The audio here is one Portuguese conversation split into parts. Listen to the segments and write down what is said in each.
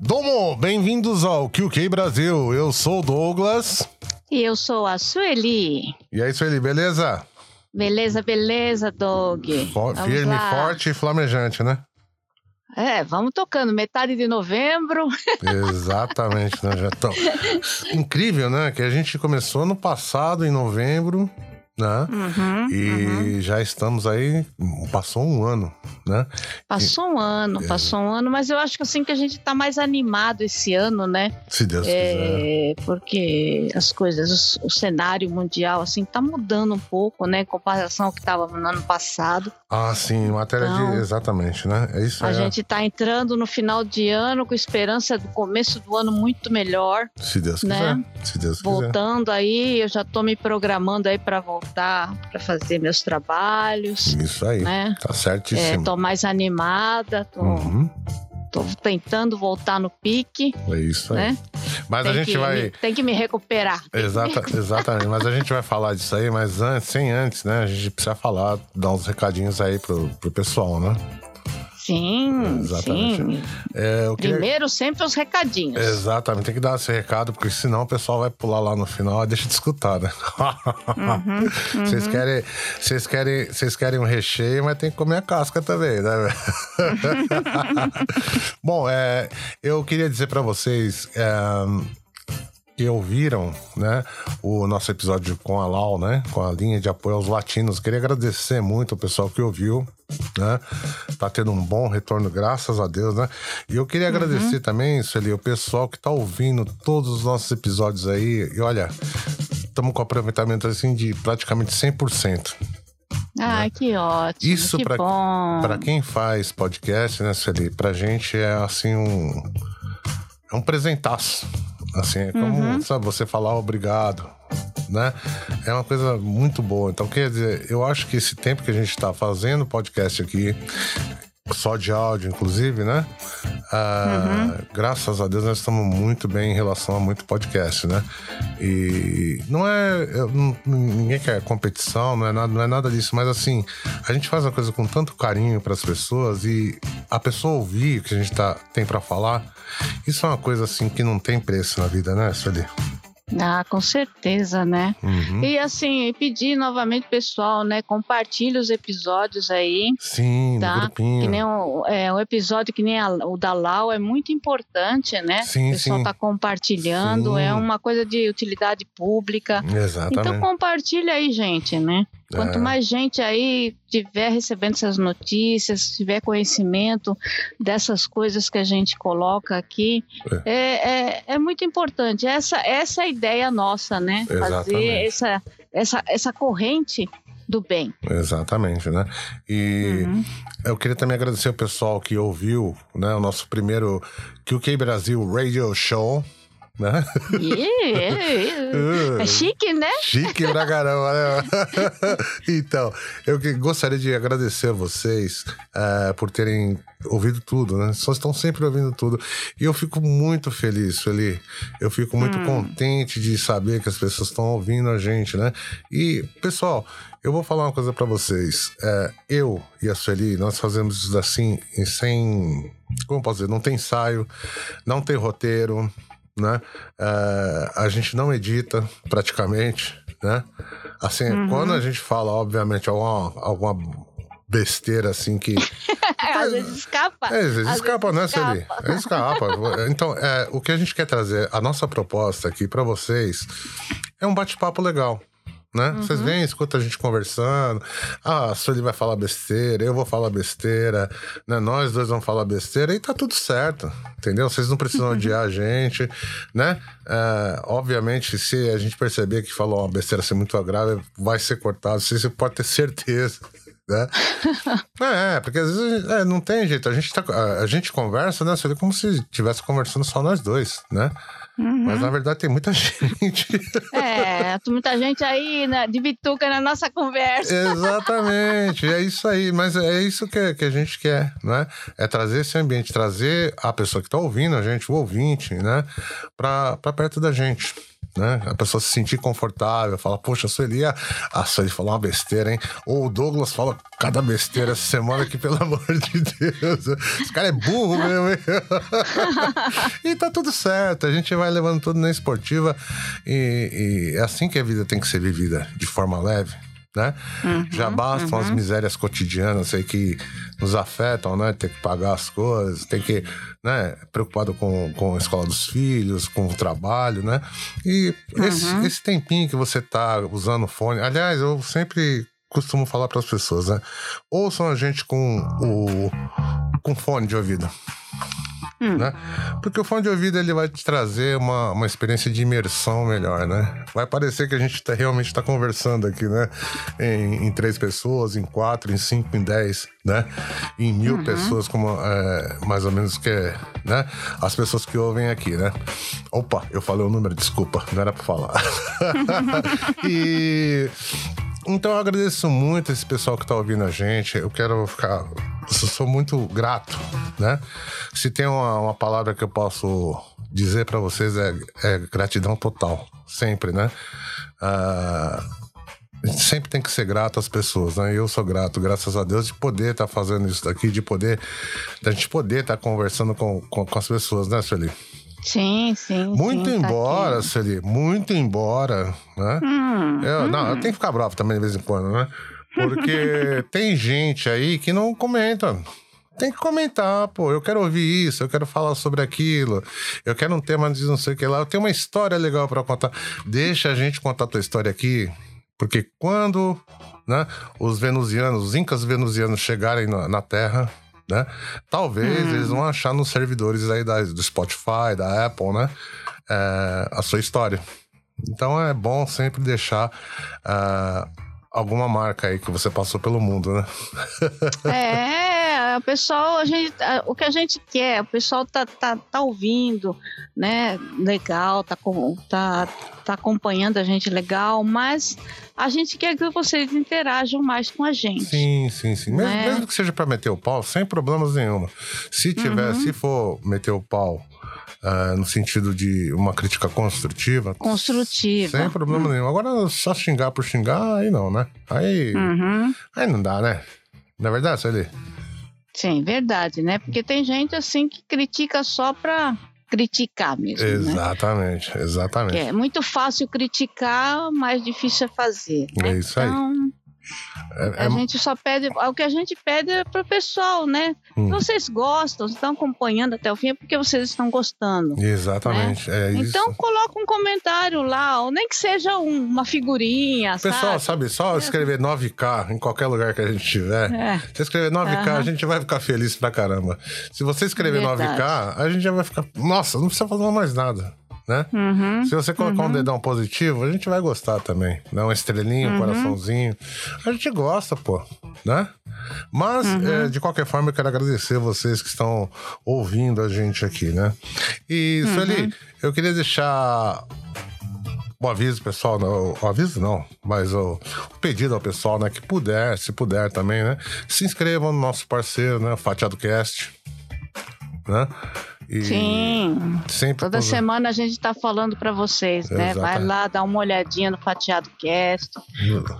Domo, bem-vindos ao QQ Brasil. Eu sou o Douglas. E eu sou a Sueli. E aí, Sueli, beleza? Beleza, beleza, Doug. For, firme, lá. forte e flamejante, né? É, vamos tocando. Metade de novembro. Exatamente, né? Tô... Incrível, né? Que a gente começou no passado, em novembro, né? Uhum, e uhum. já estamos aí, passou um ano, né? Passou um ano, é. passou um ano, mas eu acho que assim que a gente está mais animado esse ano, né? Se Deus é, quiser. Porque as coisas, o cenário mundial, assim, tá mudando um pouco, né? Em comparação ao que estava no ano passado. Ah, sim, matéria então, de. Exatamente, né? É isso A é. gente está entrando no final de ano com esperança do começo do ano muito melhor. Se Deus né? quiser. Se Deus quiser. Voltando aí, eu já estou me programando aí para voltar voltar para fazer meus trabalhos. Isso aí. Né? Tá certíssimo. É, tô mais animada, tô, uhum. tô tentando voltar no pique. É isso aí. Né? Mas tem a gente vai. Me, tem que me recuperar. Exata, exatamente. mas a gente vai falar disso aí, mas antes, sem antes, né? A gente precisa falar, dar uns recadinhos aí pro, pro pessoal, né? Sim, Exatamente. sim. É, queria... Primeiro, sempre os recadinhos. Exatamente, tem que dar esse recado, porque senão o pessoal vai pular lá no final e deixa de escutar, né? Uhum, uhum. Vocês, querem, vocês, querem, vocês querem um recheio, mas tem que comer a casca também, né? Bom, é, eu queria dizer para vocês. É, que ouviram, né, o nosso episódio com a Lau, né, com a linha de apoio aos latinos. Queria agradecer muito o pessoal que ouviu, né? Tá tendo um bom retorno, graças a Deus, né? E eu queria uhum. agradecer também, Sueli, o pessoal que tá ouvindo todos os nossos episódios aí. E olha, estamos com aproveitamento assim de praticamente 100%. Ah, né? que ótimo. Isso para quem faz podcast, né, Sueli? Pra gente é assim um é um presentaço, Assim, é como, uhum. sabe, você falar obrigado, né? É uma coisa muito boa. Então, quer dizer, eu acho que esse tempo que a gente está fazendo podcast aqui, só de áudio, inclusive, né? Ah, uhum. Graças a Deus nós estamos muito bem em relação a muito podcast, né? E não é. Eu, ninguém quer competição, não é, nada, não é nada disso, mas assim, a gente faz uma coisa com tanto carinho para as pessoas e a pessoa ouvir o que a gente tá, tem para falar, isso é uma coisa assim que não tem preço na vida, né, Sueli? Ah, com certeza, né? Uhum. E assim, pedir novamente, pessoal, né? Compartilhe os episódios aí. Sim, tá? grupinho. Que nem um, é, um episódio que nem a, o da Lau é muito importante, né? Sim, o pessoal sim. tá compartilhando, sim. é uma coisa de utilidade pública. Exatamente. Então compartilha aí, gente, né? Quanto é. mais gente aí tiver recebendo essas notícias, tiver conhecimento dessas coisas que a gente coloca aqui, é, é, é, é muito importante. Essa, essa é a ideia nossa, né? Exatamente. Fazer essa, essa, essa corrente do bem. Exatamente, né? E uhum. eu queria também agradecer o pessoal que ouviu né, o nosso primeiro QK Brasil Radio Show né? Yeah, é chique, né? Chique pra caramba, né? então, eu gostaria de agradecer a vocês uh, por terem ouvido tudo, né? Só estão sempre ouvindo tudo. E eu fico muito feliz, Sueli. Eu fico muito hum. contente de saber que as pessoas estão ouvindo a gente, né? E, pessoal, eu vou falar uma coisa para vocês. É, eu e a Sueli, nós fazemos isso assim, sem. Como posso dizer? Não tem ensaio, não tem roteiro né? É, a gente não edita praticamente, né? Assim, uhum. quando a gente fala, obviamente, alguma, alguma besteira assim que. às vezes escapa. É, às vezes às escapa, vezes né, Celi? Escapa. escapa. Então, é, o que a gente quer trazer, a nossa proposta aqui para vocês é um bate-papo legal né? Uhum. Vocês vêm, escutam a gente conversando. Ah, a Sueli vai falar besteira, eu vou falar besteira, né? Nós dois vamos falar besteira e tá tudo certo, entendeu? Vocês não precisam odiar a gente, né? É, obviamente, se a gente perceber que falou uma besteira assim muito grave, vai ser cortado, você pode ter certeza. Né? é, porque às vezes é, não tem jeito. A gente, tá, a, a gente conversa, né? Seria como se estivesse conversando só nós dois, né? Uhum. Mas na verdade tem muita gente. É, muita gente aí né, de bituca na nossa conversa. Exatamente, é isso aí. Mas é isso que, que a gente quer, né? É trazer esse ambiente, trazer a pessoa que está ouvindo a gente, o ouvinte, né? Para perto da gente né? A pessoa se sentir confortável, fala, poxa, a Sueli, a, a Sueli falou uma besteira, hein? Ou o Douglas fala cada besteira essa semana que, pelo amor de Deus, esse cara é burro mesmo, hein? e tá tudo certo, a gente vai levando tudo na esportiva e, e é assim que a vida tem que ser vivida, de forma leve né? Uhum, Já bastam uhum. as misérias cotidianas aí que nos afetam, né? Ter que pagar as coisas, tem que, né? Preocupado com, com a escola dos filhos, com o trabalho, né? E uhum. esse, esse tempinho que você tá usando o fone, aliás, eu sempre costumo falar para as pessoas, né? Ouçam a gente com o com fone de ouvido. Hum. Né? Porque o fone de ouvido ele vai te trazer uma, uma experiência de imersão melhor, né? Vai parecer que a gente tá, realmente está conversando aqui, né? Em, em, três pessoas, em quatro, em cinco, em dez, né? Em mil uhum. pessoas, como é, mais ou menos que é, né? As pessoas que ouvem aqui, né? Opa, eu falei o número, desculpa, não era para falar. e então eu agradeço muito esse pessoal que está ouvindo a gente. Eu quero ficar. Sou muito grato, né? Se tem uma, uma palavra que eu posso dizer para vocês é, é, gratidão total. Sempre, né? Uh, sempre tem que ser grato às pessoas, né? Eu sou grato, graças a Deus, de poder estar tá fazendo isso daqui, de poder, da gente poder estar tá conversando com, com, com, as pessoas, né, Sueli? Sim, sim. Muito sim, tá embora, tá Celi, muito embora, né? Hum, eu, hum. Não, eu tenho que ficar bravo também de vez em quando, né? Porque tem gente aí que não comenta. Tem que comentar, pô. Eu quero ouvir isso, eu quero falar sobre aquilo, eu quero um tema de não sei o que lá. Eu tenho uma história legal para contar. Deixa a gente contar a tua história aqui, porque quando né, os venusianos, os incas venusianos chegarem na, na Terra, né? Talvez hum. eles vão achar nos servidores aí da, do Spotify, da Apple, né? É, a sua história. Então é bom sempre deixar uh, alguma marca aí que você passou pelo mundo, né? é, o pessoal, a gente, o que a gente quer, o pessoal tá, tá, tá ouvindo, né? Legal, tá, tá, tá acompanhando a gente legal, mas a gente quer que vocês interajam mais com a gente. Sim, sim, sim. Mesmo, né? mesmo que seja para meter o pau, sem problemas nenhuma. Se tiver, uhum. se for meter o pau Uh, no sentido de uma crítica construtiva. Construtiva. Sem problema uhum. nenhum. Agora, só xingar por xingar, aí não, né? Aí, uhum. aí não dá, né? Não é verdade, Sueli? Sim, verdade, né? Porque tem gente assim que critica só pra criticar mesmo. Né? Exatamente, né? exatamente. é muito fácil criticar, mais difícil é fazer. Né? É isso aí. É, a é... gente só pede, o que a gente pede é pro pessoal, né? Hum. Vocês gostam, estão acompanhando até o fim, é porque vocês estão gostando. Exatamente, né? é. Então coloca um comentário lá, ou nem que seja um, uma figurinha, Pessoal, sabe, só é. escrever 9K em qualquer lugar que a gente tiver. É. Se escrever 9K, uhum. a gente vai ficar feliz pra caramba. Se você escrever Verdade. 9K, a gente já vai ficar. Nossa, não precisa fazer mais nada né? Uhum, Se você colocar uhum. um dedão positivo, a gente vai gostar também. Dá uma estrelinha, um uhum. coraçãozinho. A gente gosta, pô, né? Mas, é, de qualquer forma, eu quero agradecer vocês que estão ouvindo a gente aqui, né? E, Sueli, uhum. eu queria deixar o aviso, pessoal, não, o aviso não, mas o, o, pedido ao pessoal, né, que puder, se puder também, né, se inscrevam no nosso parceiro, né, Fatiado Cast, né? E Sim. Sempre Toda semana a gente está falando para vocês, né? Vai lá dar uma olhadinha no Fatiado Cast,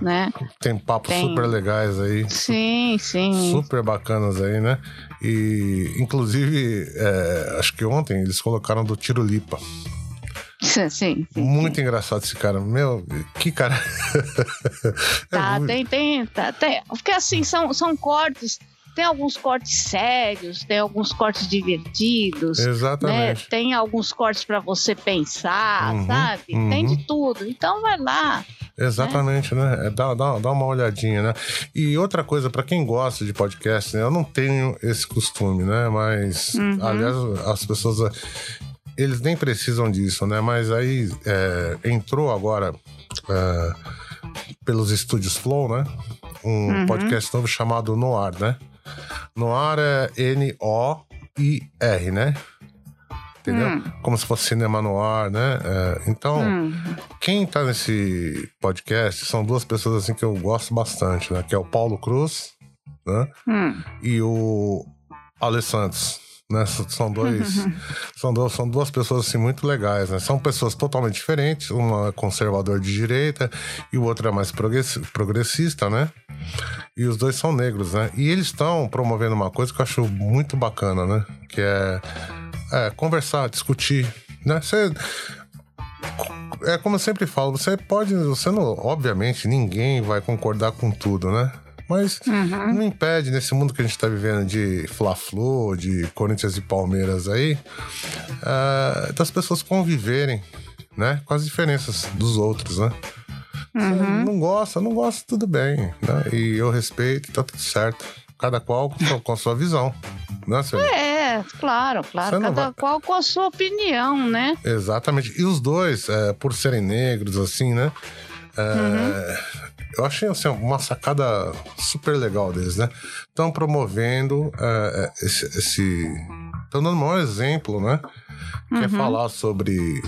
né? Tem papos Tem... super legais aí. Sim, sim. Super bacanas aí, né? E, inclusive, é, acho que ontem eles colocaram do Tiro Lipa. Sim, sim, Muito sim. engraçado esse cara. Meu, que cara. tá, é muito... tem, tem, tá, tem. Porque assim, são, são cortes tem alguns cortes sérios, tem alguns cortes divertidos. Né? Exatamente. Né? Tem alguns cortes para você pensar, uhum, sabe? Uhum. Tem de tudo. Então vai lá. Exatamente, né? né? Dá, dá, dá uma olhadinha, né? E outra coisa, para quem gosta de podcast, né? eu não tenho esse costume, né? Mas, uhum. aliás, as pessoas, eles nem precisam disso, né? Mas aí é, entrou agora é, pelos estúdios Flow, né? um uhum. podcast novo chamado Noir, né? Noir é N-O-I-R, né? Entendeu? Hum. Como se fosse cinema no ar, né? É, então, hum. quem tá nesse podcast são duas pessoas assim que eu gosto bastante, né? Que é o Paulo Cruz, né? Hum. E o Alessandro. Né? São dois, são duas, são duas pessoas assim muito legais, né? São pessoas totalmente diferentes, uma é conservador de direita e o outro é mais progressista, né? E os dois são negros, né? E eles estão promovendo uma coisa que eu acho muito bacana, né? Que é, é conversar, discutir, né? Você é como eu sempre falo, você pode, você não, obviamente, ninguém vai concordar com tudo, né? Mas uhum. não impede, nesse mundo que a gente está vivendo de Fla-Flu, de Corinthians e Palmeiras aí, uh, das pessoas conviverem, né? Com as diferenças dos outros, né? Uhum. Não gosta, não gosta, tudo bem. Né? E eu respeito, tá tudo certo. Cada qual com, a sua visão. Né, é, claro, claro. Cada vai... qual com a sua opinião, né? Exatamente. E os dois, é, por serem negros, assim, né? É, uhum eu achei assim, uma sacada super legal deles, né? Estão promovendo é esse. Estão dando um maior exemplo, né? Que é uhum. é falar sobre,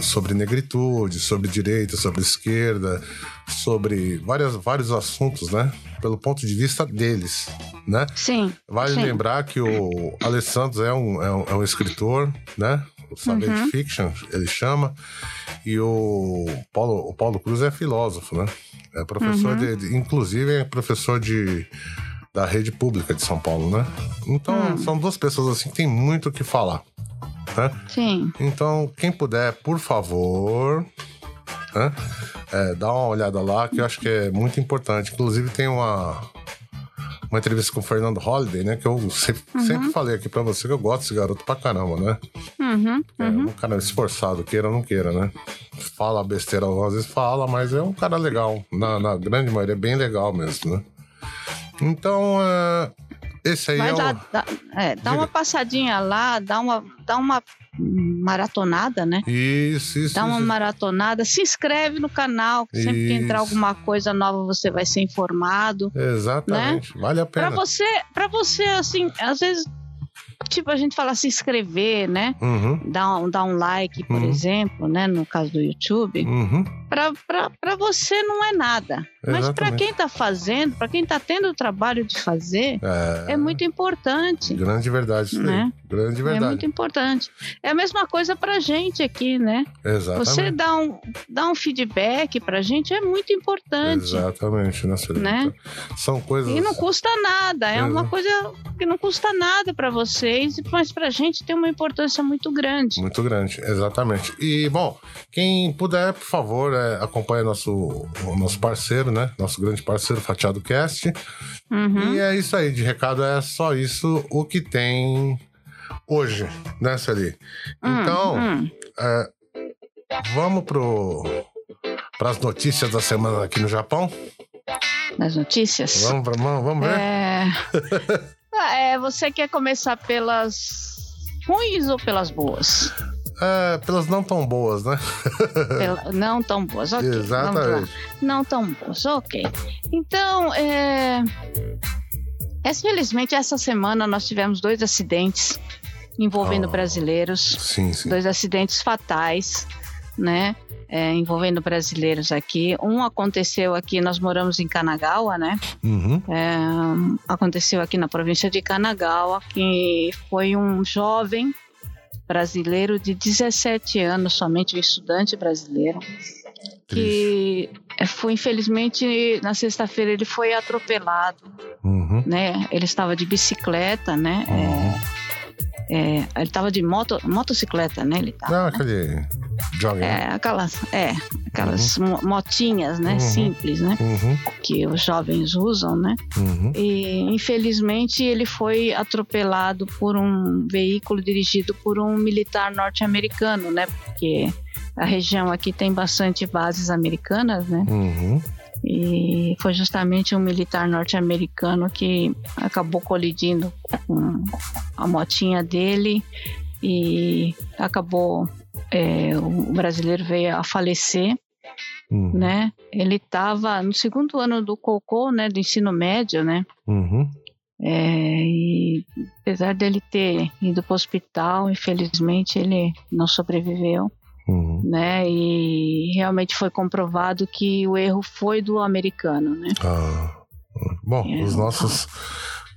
sobre negritude, sobre direita, sobre esquerda, sobre várias, vários assuntos, né? Pelo ponto de vista deles, né? Sim. Vale sim. lembrar que o Alessandro é um, é um, é um escritor, né? O Savage uhum. Fiction, ele chama. E o Paulo, o Paulo Cruz é filósofo, né? É professor uhum. de, Inclusive, é professor de da rede pública de São Paulo, né? Então, hum. são duas pessoas assim que tem muito o que falar. Né? Sim. Então, quem puder, por favor, né? É, dá uma olhada lá, que eu acho que é muito importante. Inclusive, tem uma, uma entrevista com o Fernando Holliday, né? Que eu sempre, uhum. sempre falei aqui pra você que eu gosto desse garoto pra caramba, né? Uhum. É uhum. um cara esforçado, queira ou não queira, né? Fala besteira, às vezes fala, mas é um cara legal. Na, na grande maioria, é bem legal mesmo, né? Então, é, esse aí Vai é o... dá, é, dá uma passadinha lá, dá uma, dá uma maratonada, né? Isso, isso. Dá uma isso. maratonada, se inscreve no canal, que sempre que entrar alguma coisa nova você vai ser informado. Exatamente, né? vale a pena. Para você, para você assim, às vezes tipo, a gente fala se inscrever, né? Uhum. Dar, um, dar um like, por uhum. exemplo, né? No caso do YouTube. Uhum. Para você não é nada. Exatamente. Mas para quem está fazendo, para quem está tendo o trabalho de fazer, é, é muito importante. Grande verdade, isso né? Grande é verdade. É muito importante. É a mesma coisa para gente aqui, né? Exatamente. Você dá um, dá um feedback para gente é muito importante. Exatamente, né? né? São coisas. E não custa nada. É uma coisa que não custa nada para vocês, mas para gente tem uma importância muito grande. Muito grande, exatamente. E, bom, quem puder, por favor, é, acompanhe nosso, nosso parceiro, né? Nosso grande parceiro, Fatiado Cast. Uhum. E é isso aí, de recado é só isso o que tem hoje, né, Celi? Hum, então, hum. É, vamos para as notícias da semana aqui no Japão? Nas notícias? Vamos, vamos, vamos ver? É... Ah, é, você quer começar pelas ruins ou pelas boas? É, pelas não tão boas, né? Pela, não tão boas, ok. Exatamente. Não tão boas, ok. Então, é... Felizmente, essa semana nós tivemos dois acidentes envolvendo oh, brasileiros. Sim, sim. Dois acidentes fatais, né? é, envolvendo brasileiros aqui. Um aconteceu aqui, nós moramos em Kanagawa, né? Uhum. É, aconteceu aqui na província de Kanagawa, que foi um jovem brasileiro de 17 anos, somente um estudante brasileiro, que foi infelizmente na sexta-feira ele foi atropelado, uhum. né? Ele estava de bicicleta, né? Uhum. É, é, ele estava de moto, motocicleta, né? Ele tava, Não, né? aquele jogger. É, aquelas, é, aquelas uhum. motinhas, né? Uhum. Simples, né? Uhum. Que os jovens usam, né? Uhum. E infelizmente ele foi atropelado por um veículo dirigido por um militar norte-americano, né? Porque a região aqui tem bastante bases americanas, né? Uhum. E foi justamente um militar norte-americano que acabou colidindo com a motinha dele e acabou. É, o brasileiro veio a falecer. uhum. né? Ele estava no segundo ano do cocô, né? Do ensino médio, né? Uhum. É, e apesar dele ter ido para o hospital, infelizmente ele não sobreviveu. Uhum. Né? E realmente foi comprovado que o erro foi do americano, né? Ah, bom, é, os nossos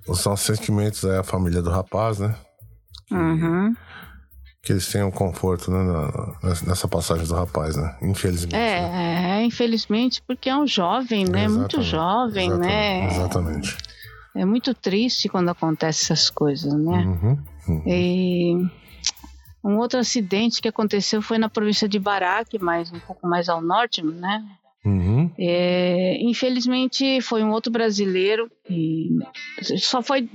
os nossos sentimentos é a família do rapaz, né? Uhum. Que eles tenham conforto né, na, nessa passagem do rapaz, né? Infelizmente. É, né? é infelizmente, porque é um jovem, né? Exatamente, Muito jovem, exatamente, né? Exatamente. É muito triste quando acontecem essas coisas, né? Uhum, uhum. E um outro acidente que aconteceu foi na província de Barak, mais um pouco mais ao norte, né? Uhum. É, infelizmente foi um outro brasileiro e só foi,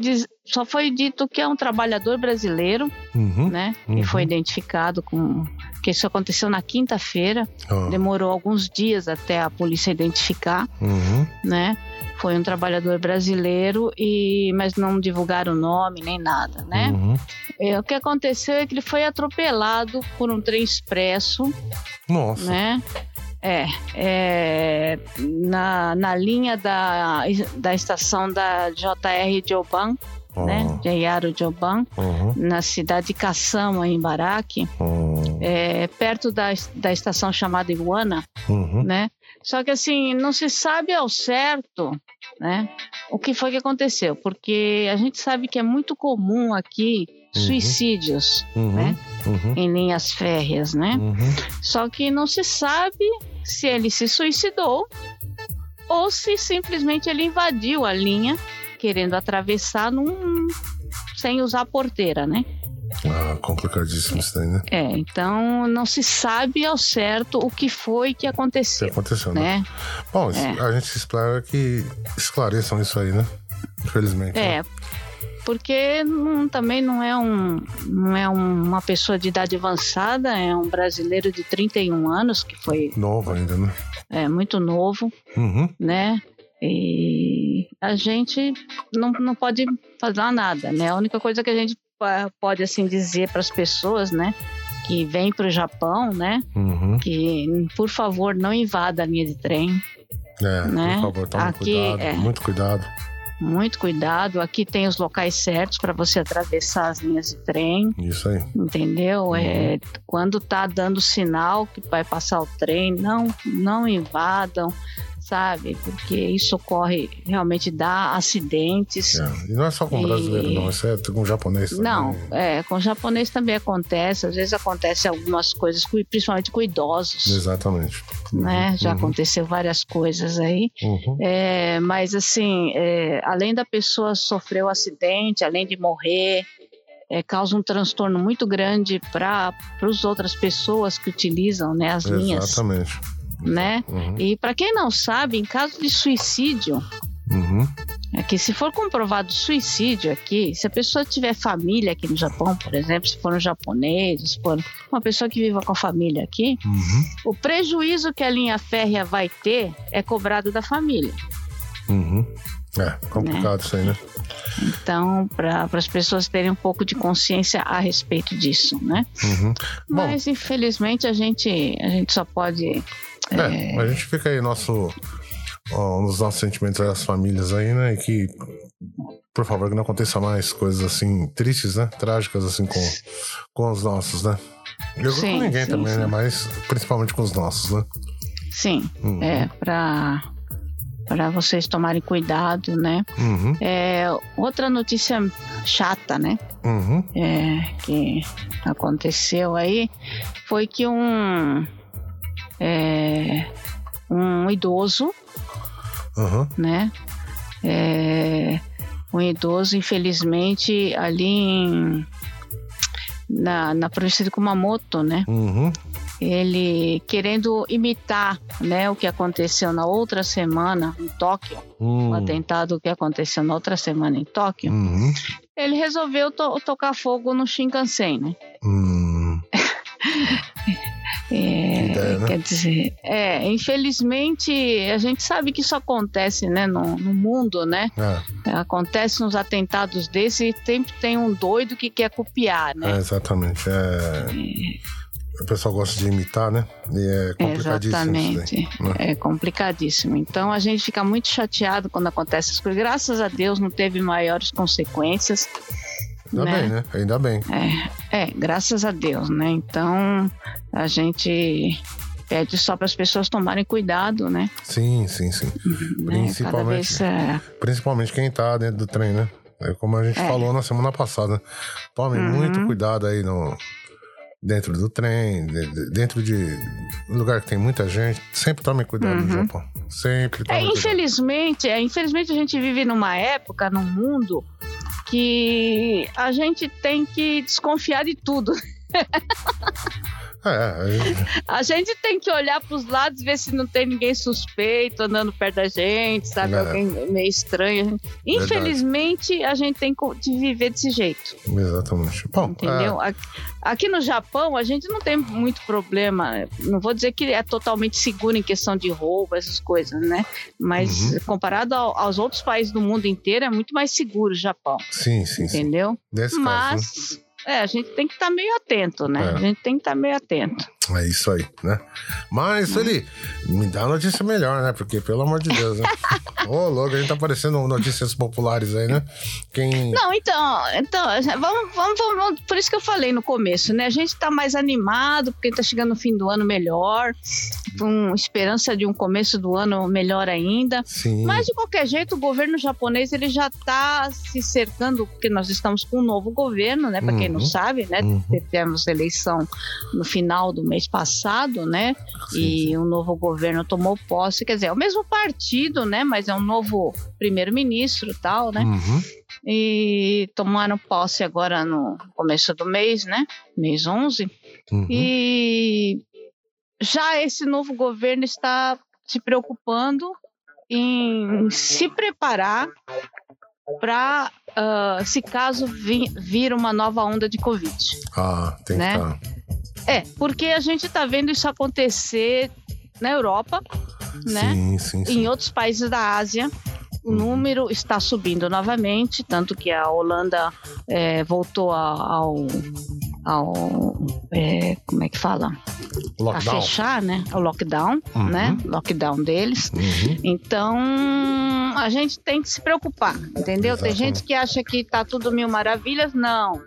só foi dito que é um trabalhador brasileiro, uhum. né? Uhum. E foi identificado com que isso aconteceu na quinta-feira. Oh. Demorou alguns dias até a polícia identificar, uhum. né? Foi um trabalhador brasileiro e mas não divulgaram o nome nem nada, né? Uhum. É, o que aconteceu é que ele foi atropelado por um trem expresso, Nossa. né? É, é na, na linha da, da estação da JR de Oban, oh. né? JR de Oban, uhum. na cidade de Caçama, em Baraque, uhum. é, perto da, da estação chamada Iguana, uhum. né? Só que assim, não se sabe ao certo, né? O que foi que aconteceu, porque a gente sabe que é muito comum aqui Uhum. Suicídios, Uhum. né? Uhum. Em linhas férreas, né? Uhum. Só que não se sabe se ele se suicidou ou se simplesmente ele invadiu a linha querendo atravessar num... sem usar a porteira, né? Ah, complicadíssimo isso daí, né? É, então não se sabe ao certo o que foi que O que aconteceu, aconteceu, né? né? Bom, É. a gente espera que esclareçam isso aí, né? Infelizmente. né? Porque não- também não é, um, não é um- uma pessoa de idade avançada, é um brasileiro de 31 anos, que foi Novo ainda, né? é, muito novo, Uhum. né? E a gente não, não pode fazer nada, né? A única coisa que a gente pode assim dizer para as pessoas, né? Que vêm para o Japão, né? Uhum. Que por favor não invada a linha de trem, É, Né? por favor, tome Aqui, cuidado, é. muito cuidado. Muito cuidado. Aqui tem os locais certos para você atravessar as linhas de trem. Isso aí. Entendeu? É, quando tá dando sinal que vai passar o trem, não, não invadam, sabe? Porque isso ocorre, realmente dá acidentes. É. E não é só com E- brasileiro, não. Isso é com japonês também. Não, é, com japonês também acontece, às vezes acontece algumas coisas, principalmente com idosos, Exatamente. né? Já Uhum. aconteceu várias coisas aí. Uhum. É, mas assim, é, além da pessoa sofrer o acidente, além de morrer, é, causa um transtorno muito grande para as outras pessoas que utilizam né, as linhas, Exatamente. Né? Uhum. E para quem não sabe, em caso de suicídio, Uhum. é que se for comprovado suicídio aqui, se a pessoa tiver família aqui no Japão, por exemplo, se for um japonês, se for uma pessoa que viva com a família aqui, Uhum. o prejuízo que a linha férrea vai ter é cobrado da família. Uhum. É, complicado isso aí, né? Então, para as pessoas terem um pouco de consciência a respeito disso, né? Uhum. Bom, Mas infelizmente a gente, a gente só pode. É, a gente fica aí nosso, ó, nos nossos sentimentos às famílias aí, né? E que, por favor, que não aconteça mais coisas assim tristes, né? Trágicas assim com, com os nossos, né? Eu Sim, com ninguém sim, também, sim. né? Mas principalmente com os nossos, né? Sim, Uhum. é para para vocês tomarem cuidado, né? Uhum. É, outra notícia chata, né? Uhum. É, que aconteceu aí foi que um é, um idoso Uhum. né? É, um idoso, infelizmente, ali em, na, na província de Kumamoto, né? Uhum. Ele querendo imitar, né, o que aconteceu na outra semana em Tóquio, o Uhum. atentado que aconteceu na outra semana em Tóquio, Uhum. ele resolveu to- tocar fogo no Shinkansen, né? Né? Quer dizer, é, infelizmente a gente sabe que isso acontece, né, no, no mundo, né? É, Acontece uns atentados desses e sempre tem um doido que quer copiar, é, né? exatamente. É, o pessoal gosta de imitar, né? E é complicadíssimo. Exatamente. Daí, né? É complicadíssimo. Então a gente fica muito chateado quando acontece essas coisas. Graças a Deus não teve maiores consequências. Ainda né? bem, né? Ainda bem. É, é, graças a Deus, né? Então a gente pede só para as pessoas tomarem cuidado, né? Sim, sim, sim. Né? Principalmente, vez, é... principalmente quem está dentro do trem, né? É como a gente é. falou na semana passada. Tome uhum. muito cuidado aí no, dentro do trem, dentro de um lugar que tem muita gente. Sempre tome cuidado uhum. no Japão. Sempre tome é, Infelizmente, é, infelizmente a gente vive numa época, num mundo que a gente tem que desconfiar de tudo. É, a gente tem que olhar para os lados, ver se não tem ninguém suspeito andando perto da gente, sabe? É. Alguém meio estranho. Infelizmente, Verdade. a gente tem que viver desse jeito. Exatamente. Bom, Entendeu? É... Aqui no Japão, a gente não tem muito problema. Não vou dizer que é totalmente seguro em questão de roubo, essas coisas, né? Mas uhum. comparado ao, aos outros países do mundo inteiro, é muito mais seguro o Japão. Sim, sim. Entendeu? Sim. Mas. Caso, é, a gente tem que estar tá meio atento, né? É. A gente tem que estar tá meio atento. É isso aí, né? Mas, ele me dá notícia melhor, né? Porque, pelo amor de Deus, né? Ô, oh, louco, a gente tá aparecendo notícias populares aí, né? Quem... Não, então, então vamos, vamos, vamos, por isso que eu falei no começo, né? A gente tá mais animado, porque tá chegando o fim do ano melhor, com esperança de um começo do ano melhor ainda. Sim. Mas, de qualquer jeito, o governo japonês, ele já tá se cercando, porque nós estamos com um novo governo, né? Pra quem não uhum. sabe, né? Uhum. Tivemos eleição no final do mês passado, né? E o novo governo tomou posse, quer dizer, é o mesmo partido, né? Mas é um novo primeiro-ministro tal, né? Uhum. E tomaram posse agora no começo do mês, né? Mês 11. Uhum. E já esse novo governo está se preocupando em se preparar para uh, se caso vir, vir, uma nova onda de Covid. Ah, tem né? que tá. É, porque a gente está vendo isso acontecer na Europa, né? Sim, sim, sim. Em outros países da Ásia. O uhum. número está subindo novamente, tanto que a Holanda é, voltou ao, ao é, como é que fala? Lockdown. A fechar, né? O lockdown, uhum. né? Lockdown deles. Uhum. Então a gente tem que se preocupar, entendeu? Exatamente. Tem gente que acha que tá tudo mil maravilhas, não.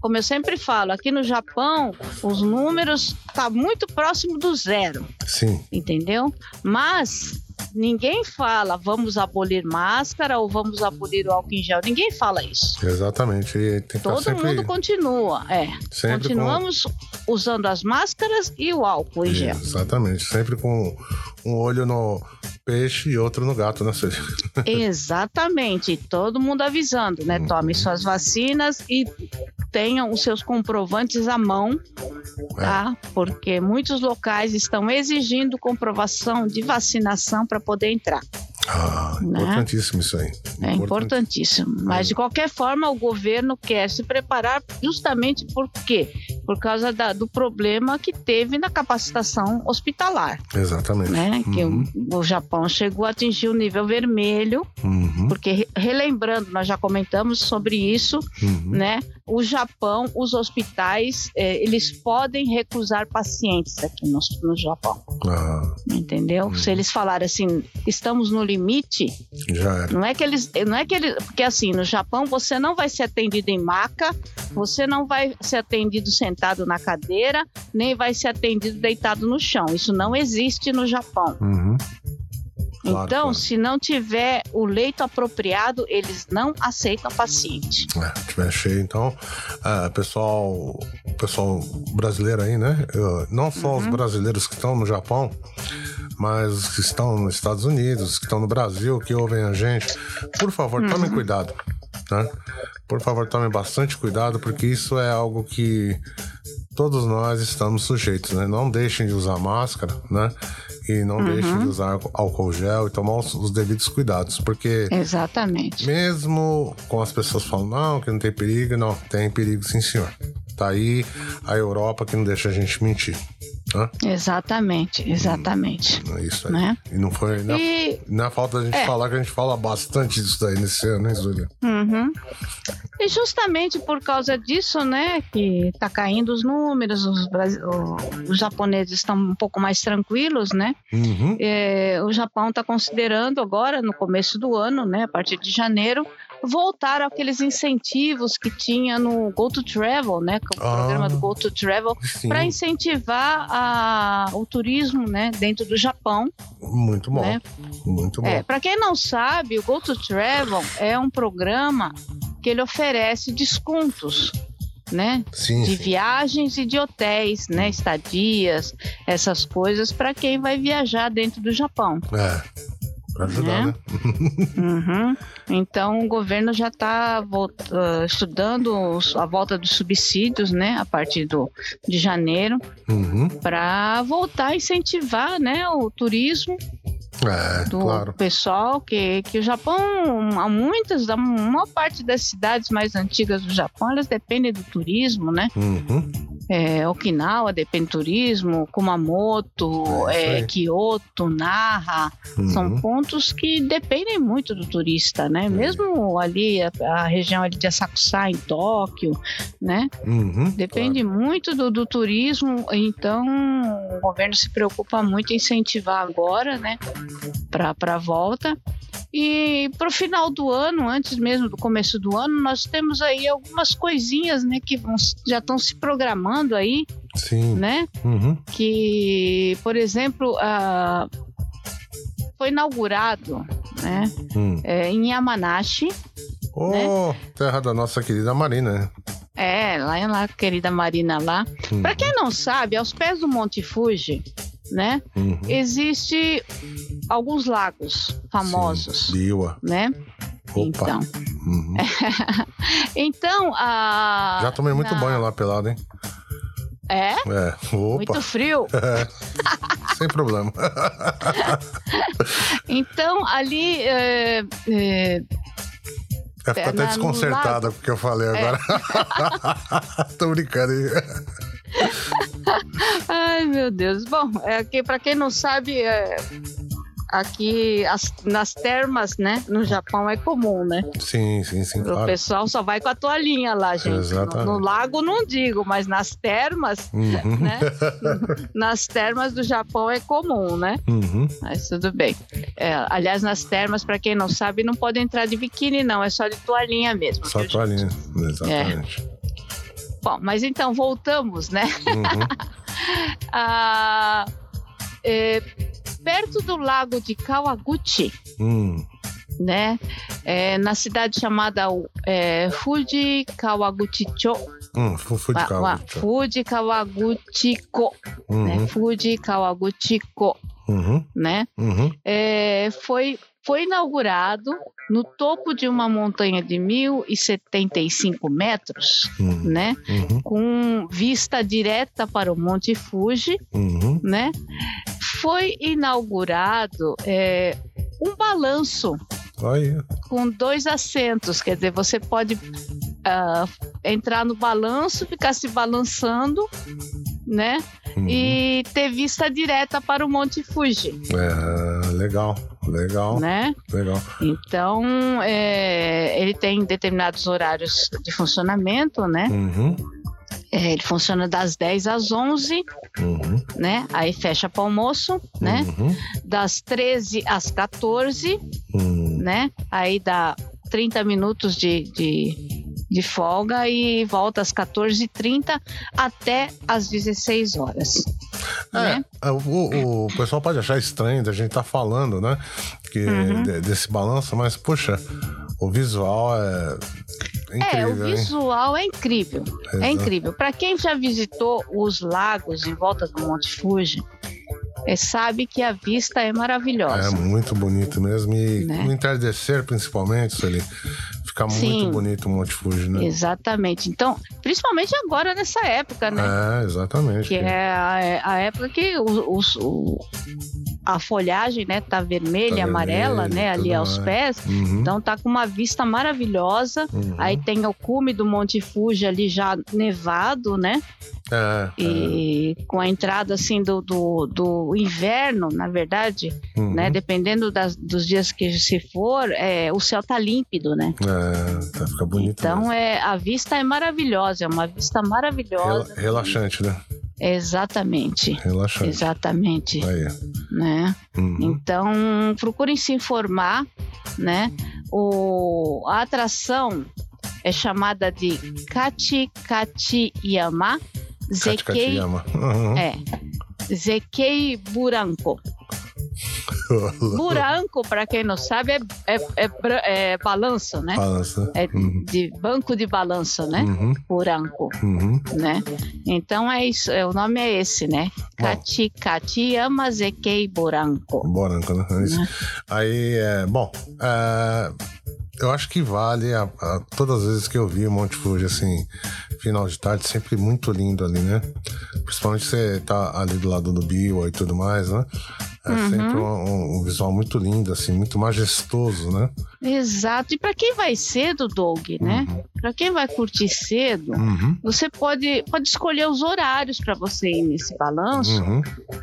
Como eu sempre falo, aqui no Japão, os números tá muito próximo do zero. Sim. Entendeu? Mas Ninguém fala vamos abolir máscara ou vamos abolir o álcool em gel. Ninguém fala isso. Exatamente. Todo sempre... mundo continua. É. Sempre Continuamos com... usando as máscaras e o álcool em gel. Exatamente. Sempre com um olho no peixe e outro no gato, né, Exatamente. Todo mundo avisando, né? Uhum. Tome suas vacinas e tenham os seus comprovantes à mão, tá? É. Porque muitos locais estão exigindo comprovação de vacinação para poder entrar. Ah, né? importantíssimo isso aí. É importantíssimo. Mas, de qualquer forma, o governo quer se preparar justamente por quê? Por causa da, do problema que teve na capacitação hospitalar. Exatamente. Né? Uhum. Que o, o, Japão chegou a atingir o nível vermelho, uhum. porque, relembrando, nós já comentamos sobre isso, uhum. né? O Japão, os hospitais, eh, eles podem recusar pacientes aqui no, no Japão. Ah. Entendeu? Se uhum. eles falarem assim, estamos no limite, não é que eles, não é que eles, porque assim, no Japão você não vai ser atendido em maca, você não vai ser atendido sentado na cadeira, nem vai ser atendido deitado no chão. Isso não existe no Japão. Uhum. Claro, então, claro. se não tiver o leito apropriado, eles não aceitam paciente. É, tiver cheio, então, é, pessoal, pessoal brasileiro aí, né? Não só uhum. os brasileiros que estão no Japão, mas os que estão nos Estados Unidos, que estão no Brasil, que ouvem a gente, por favor, uhum. tomem cuidado. Tá? Por favor, tomem bastante cuidado, porque isso é algo que todos nós estamos sujeitos, né? Não deixem de usar máscara, né? E não uhum. deixem de usar álcool gel e tomar os, os, devidos cuidados, porque exatamente. Mesmo com as pessoas falando não que não tem perigo, não tem perigo, sim senhor. Tá aí a Europa que não deixa a gente mentir. Né? Exatamente, exatamente. Hum, é isso aí. Né? E não foi. Na, e... na falta da gente é. falar que a gente fala bastante disso daí nesse ano, né, Zúlia? Uhum. E justamente por causa disso, né, que está caindo os números, os, os, japoneses estão um pouco mais tranquilos, né? Uhum. É, o Japão está considerando agora, no começo do ano, né, a partir de janeiro, voltar aqueles incentivos que tinha no Go to Travel, né, que é o ah, programa do Go to Travel, para incentivar a, o turismo, né, dentro do Japão. Muito bom. Né? Muito bom. É, para quem não sabe, o Go to Travel é um programa que ele oferece descontos né? Sim, de sim. viagens e de hotéis, né? Estadias, essas coisas para quem vai viajar dentro do Japão. É. Para ajudar, né? né? uhum. Então o governo já está uh, ah, estudando a volta dos subsídios, né, a partir do, de janeiro, uhum. para voltar a incentivar, né, o turismo é, do claro. pessoal que, que o Japão, há muitas, a maior parte das cidades mais antigas do Japão, elas dependem do turismo, né? Uhum. É, Okinawa depende do turismo, Kumamoto, é, é Kyoto, Naha, uhum. são pontos que dependem muito do turista, né? Mesmo ali a, a, região ali de Asakusa em Tóquio, né? Uhum, Depende claro. muito do, do turismo, então o governo se preocupa muito em incentivar agora, né? Para a volta. E para o final do ano, antes mesmo do começo do ano, nós temos aí algumas coisinhas, né, que vão, já estão se programando aí, Sim. né? Uhum. Que, por exemplo, a, foi inaugurado, né, hum. é, em Yamanashi. Oh, né? terra da nossa querida Marina? É, lá na querida Marina lá. Uhum. Para quem não sabe, aos pés do Monte Fuji, né? Uhum. Existe alguns lagos famosos, Sim, Biwa. né? Opa. Então, uhum. então a já tomei muito na... banho lá pelado, hein? É? É. Opa. Muito frio. É. Sem problema. então ali é, é... Ela ficou até desconcertada com o que eu falei é. agora. Tô brincando. Ai, meu Deus. Bom, é que para quem não sabe, é, aqui as, nas termas, né, no Japão é comum, né? Sim, sim, sim. O pessoal só vai com a toalhinha lá, gente. Exatamente. No, no lago não digo, mas nas termas, uhum. né? nas termas do Japão é comum, né? Uhum. Mas tudo bem. É, aliás, nas termas, para quem não sabe, não pode entrar de biquíni, não. É só de toalhinha mesmo. Só toalhinha, exatamente. É. Bom, mas então voltamos, né? Uhum. ah, é, perto do lago de Kawaguchi, hum. né? É, na cidade chamada é, Fuji Kawaguchi-cho. Hum, Fuji ah, Kawaguchi. Fuji Kawaguchi-ko. Uhum. Né? Fuji Kawaguchi-ko. Uhum. Né? Uhum. É, foi, foi inaugurado no topo de uma montanha de 1.075 metros, uhum. né? Uhum. Com vista direta para o Monte Fuji, uhum. né? Foi inaugurado é, um balanço Aí. com dois assentos, quer dizer, você pode uh, entrar no balanço, ficar se balançando, né? Uhum. E ter vista direta para o Monte Fuji. É, legal, legal. Né? Legal. Então, é, ele tem determinados horários de funcionamento, né? Uhum. É, ele funciona das 10 às 11, uhum. né? Aí fecha para almoço, né? Uhum. Das 13 às 14, uhum. né? Aí dá 30 minutos de, de de folga e volta às 14h30 até às 16 horas. É, né? É, o, o, pessoal pode achar estranho da gente estar tá falando, né? Que, uhum. de, desse balanço, mas, puxa, o visual é. Incrível, é, o visual hein? é incrível. É incrível. Para quem já visitou os lagos em volta do Monte Fuji, é, sabe que a vista é maravilhosa. É muito bonito mesmo. E né? no entardecer, principalmente, Sueli, fica Sim, muito bonito o Monte Fuji, né? Exatamente. Então, principalmente agora nessa época, né? É, exatamente. Que é a, a época que os, os, a folhagem, né, tá vermelha, tá amarela, vermelho, né, ali aos mais. pés. Uhum. Então tá com uma vista maravilhosa. Uhum. Aí tem o cume do Monte Fuji ali já nevado, né? É, e é. com a entrada assim do, do, do inverno, na verdade, uhum. né? Dependendo das, dos dias que se for, é, o céu tá límpido, né? É, tá, fica bonito. Então mesmo. é a vista é maravilhosa, é uma vista maravilhosa. Relaxante, né? Exatamente. Relaxante. Exatamente. Aí. Né? Uhum. Então, procurem se informar, né? O, a atração é chamada de Kachi Kachi Yama. Zekei, uhum. é, Zekei Buranko. Buranco, para quem não sabe, é, é, é, é balanço, né? Balanço. É uhum. de banco de balanço, né? Uhum. Buranco, uhum. né? Então é isso, é, o nome é esse, né? Kati Kati Amazekei Buranco. Buranco, né? É né? Aí, é, bom, é, eu acho que vale a, a, todas as vezes que eu vi o Monte Fuji, assim, final de tarde, sempre muito lindo ali, né? Principalmente você tá ali do lado do Biwa e tudo mais, né? É uhum. sempre um, um, visual muito lindo, assim, muito majestoso, né? Exato. E para quem vai cedo, Doug, né? Uhum. Para quem vai curtir cedo, uhum. você pode, pode escolher os horários para você ir nesse balanço. Uhum.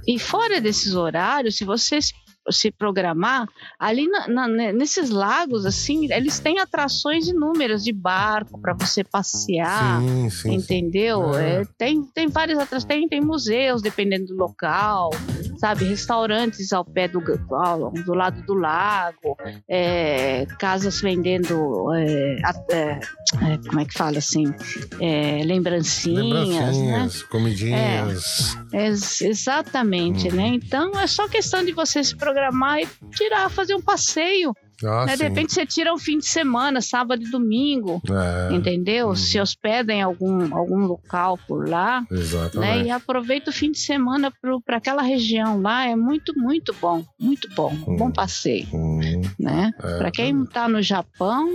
E fora desses horários, se você se programar, ali na, na, nesses lagos, assim, eles têm atrações inúmeras de barco para você passear, sim, sim, entendeu? Sim. É. É, tem, tem várias atrações, tem, tem museus, dependendo do local, sabe? Restaurantes ao pé do, do lado do lago, é, casas vendendo, é, é, como é que fala assim? lembrancinhas, lembrancinhas né? comidinhas. exatamente, né? Uhum. Então é só questão de você se programar e tirar, fazer um passeio. Ah, né? De repente você tira um fim de semana, sábado e domingo, é, entendeu? Uhum. Se hospeda em algum, algum local por lá, Exatamente. né? E aproveita o fim de semana para aquela região lá, é muito, muito bom, muito bom, um bom passeio, uhum. né? É, para quem está no Japão,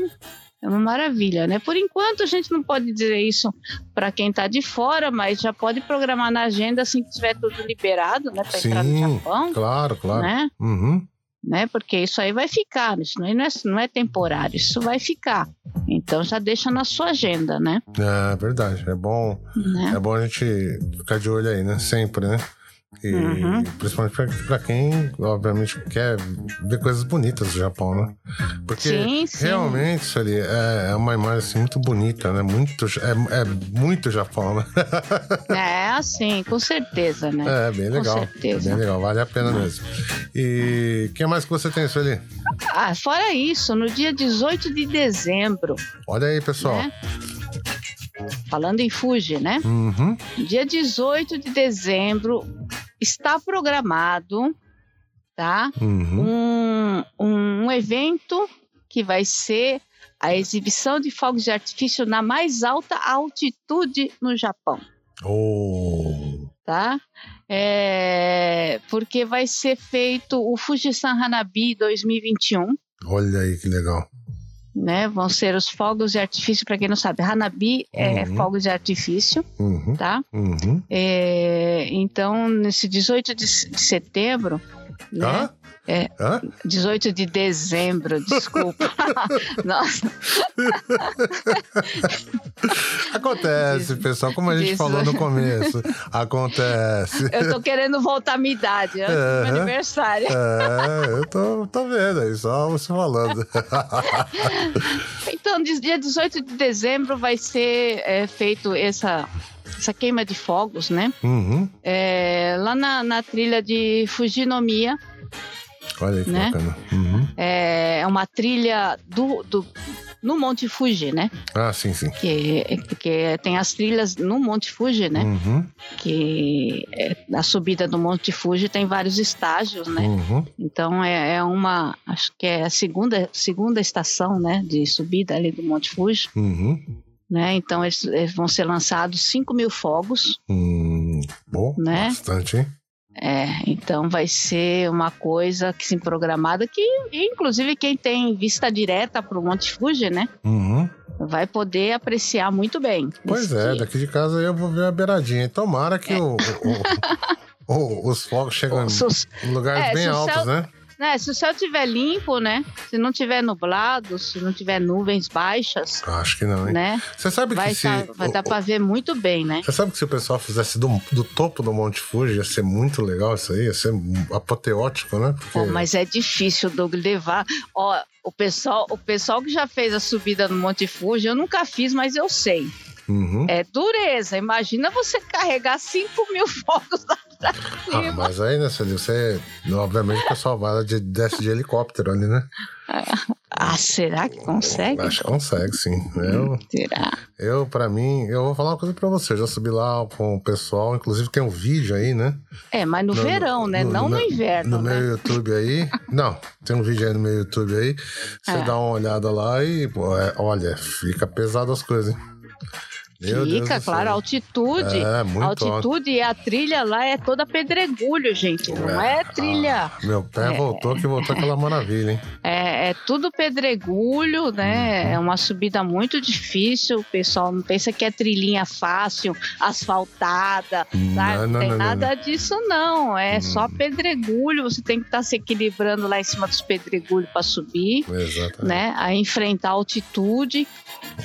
é uma maravilha, né? Por enquanto a gente não pode dizer isso para quem está de fora, mas já pode programar na agenda assim que tiver tudo liberado, né? Para entrar no Japão. Claro, claro. Né? Uhum. Né? Porque isso aí vai ficar, isso não é, não é temporário, isso vai ficar. Então já deixa na sua agenda, né? É verdade, é bom. Né? É bom a gente ficar de olho aí, né? Sempre, né? E uhum. principalmente para quem, obviamente, quer ver coisas bonitas do Japão, né? Porque sim, sim. realmente isso ali é, é, uma imagem assim, muito bonita, né? Muito, é, é muito Japão, né? é, assim, com certeza, né? É, bem legal. Com certeza. bem legal, vale a pena mesmo. E o que mais que você tem, Sueli? Ah, fora isso, no dia 18 de dezembro. Olha aí, pessoal. Né? Falando em Fuji, né? Uhum. Dia 18 de dezembro, está programado tá? Uhum. Um, um evento que vai ser a exibição de fogos de artifício na mais alta altitude no Japão. Oh. Tá? É, porque vai ser feito o Fujisan Hanabi 2021. Olha aí que legal né? Vão ser os fogos de artifício, para quem não sabe, Hanabi é uhum. fogos de artifício, uhum. tá? Uhum. É, então, nesse 18 de, setembro, né? Ah? É, Hã? 18 de dezembro, desculpa. Nossa. Acontece, pessoal, como a gente falou no começo. Acontece. Eu tô querendo voltar à minha idade, antes é, do meu aniversário. É, eu tô, tô vendo aí, só você falando. então, dia 18 de dezembro vai ser é, feito essa essa queima de fogos, né? Uhum. É, lá na, na, trilha de Fujinomiya, Olha aí que né? bacana. Uhum. É, é uma trilha do, do, no Monte Fuji, né? Ah, sim, sim. Que, que tem as trilhas no Monte Fuji, né? Uhum. Que é, a subida do Monte Fuji tem vários estágios, né? Uhum. Então é, é, uma, acho que é a segunda, segunda estação, né? De subida ali do Monte Fuji. Uhum. Né? Então eles, eles, vão ser lançados 5 mil fogos. Hum, bom, né? bastante, hein? É, então vai ser uma coisa que sim programada que, inclusive, quem tem vista direta para o Monte Fuji, né? Uhum. Vai poder apreciar muito bem. Pois é, daqui de casa eu vou ver a beiradinha. Tomara que é. o, o, Oh, os fogos chegam em lugares é, bem altos, céu... né? Né? Se o céu tiver limpo, né? Se não tiver nublado, se não tiver nuvens baixas. Acho que não, hein? Né? Você sabe vai que se. Tá, vai dar pra ver muito bem, né? Você sabe que se o pessoal fizesse do, do topo do Monte Fuji, ia ser muito legal isso aí, ia ser apoteótico, né? Porque... Pô, mas é difícil, Doug, levar. Ó, o pessoal, o pessoal que já fez a subida no Monte Fuji, eu nunca fiz, mas eu sei. Uhum. É dureza. Imagina você carregar 5 mil fogos lá pra cima. Ah, mas aí, né, você. Obviamente o pessoal vai de, desce de helicóptero ali, né? Ah, será que consegue? Acho que consegue, sim. Eu, será? Eu, pra mim, eu vou falar uma coisa pra você. Eu já subi lá com o pessoal, inclusive tem um vídeo aí, né? É, mas no, no verão, né? No, Não no, no inverno. No né? meu YouTube aí. Não, tem um vídeo aí no meu YouTube aí. Você é. dá uma olhada lá e, pô, é, olha, fica pesado as coisas, hein? Meu Fica, claro, a altitude. É, muito a altitude e a trilha lá é toda pedregulho, gente. Não é, é trilha. Ah, meu pé é, voltou que voltou aquela maravilha, hein? É, é tudo pedregulho, né? Uhum. É uma subida muito difícil. O pessoal não pensa que é trilhinha fácil, asfaltada. Não, não, não tem não, nada disso, não. É hum. só pedregulho. Você tem que estar tá se equilibrando lá em cima dos pedregulhos para subir. Exatamente. Né? A enfrentar a altitude.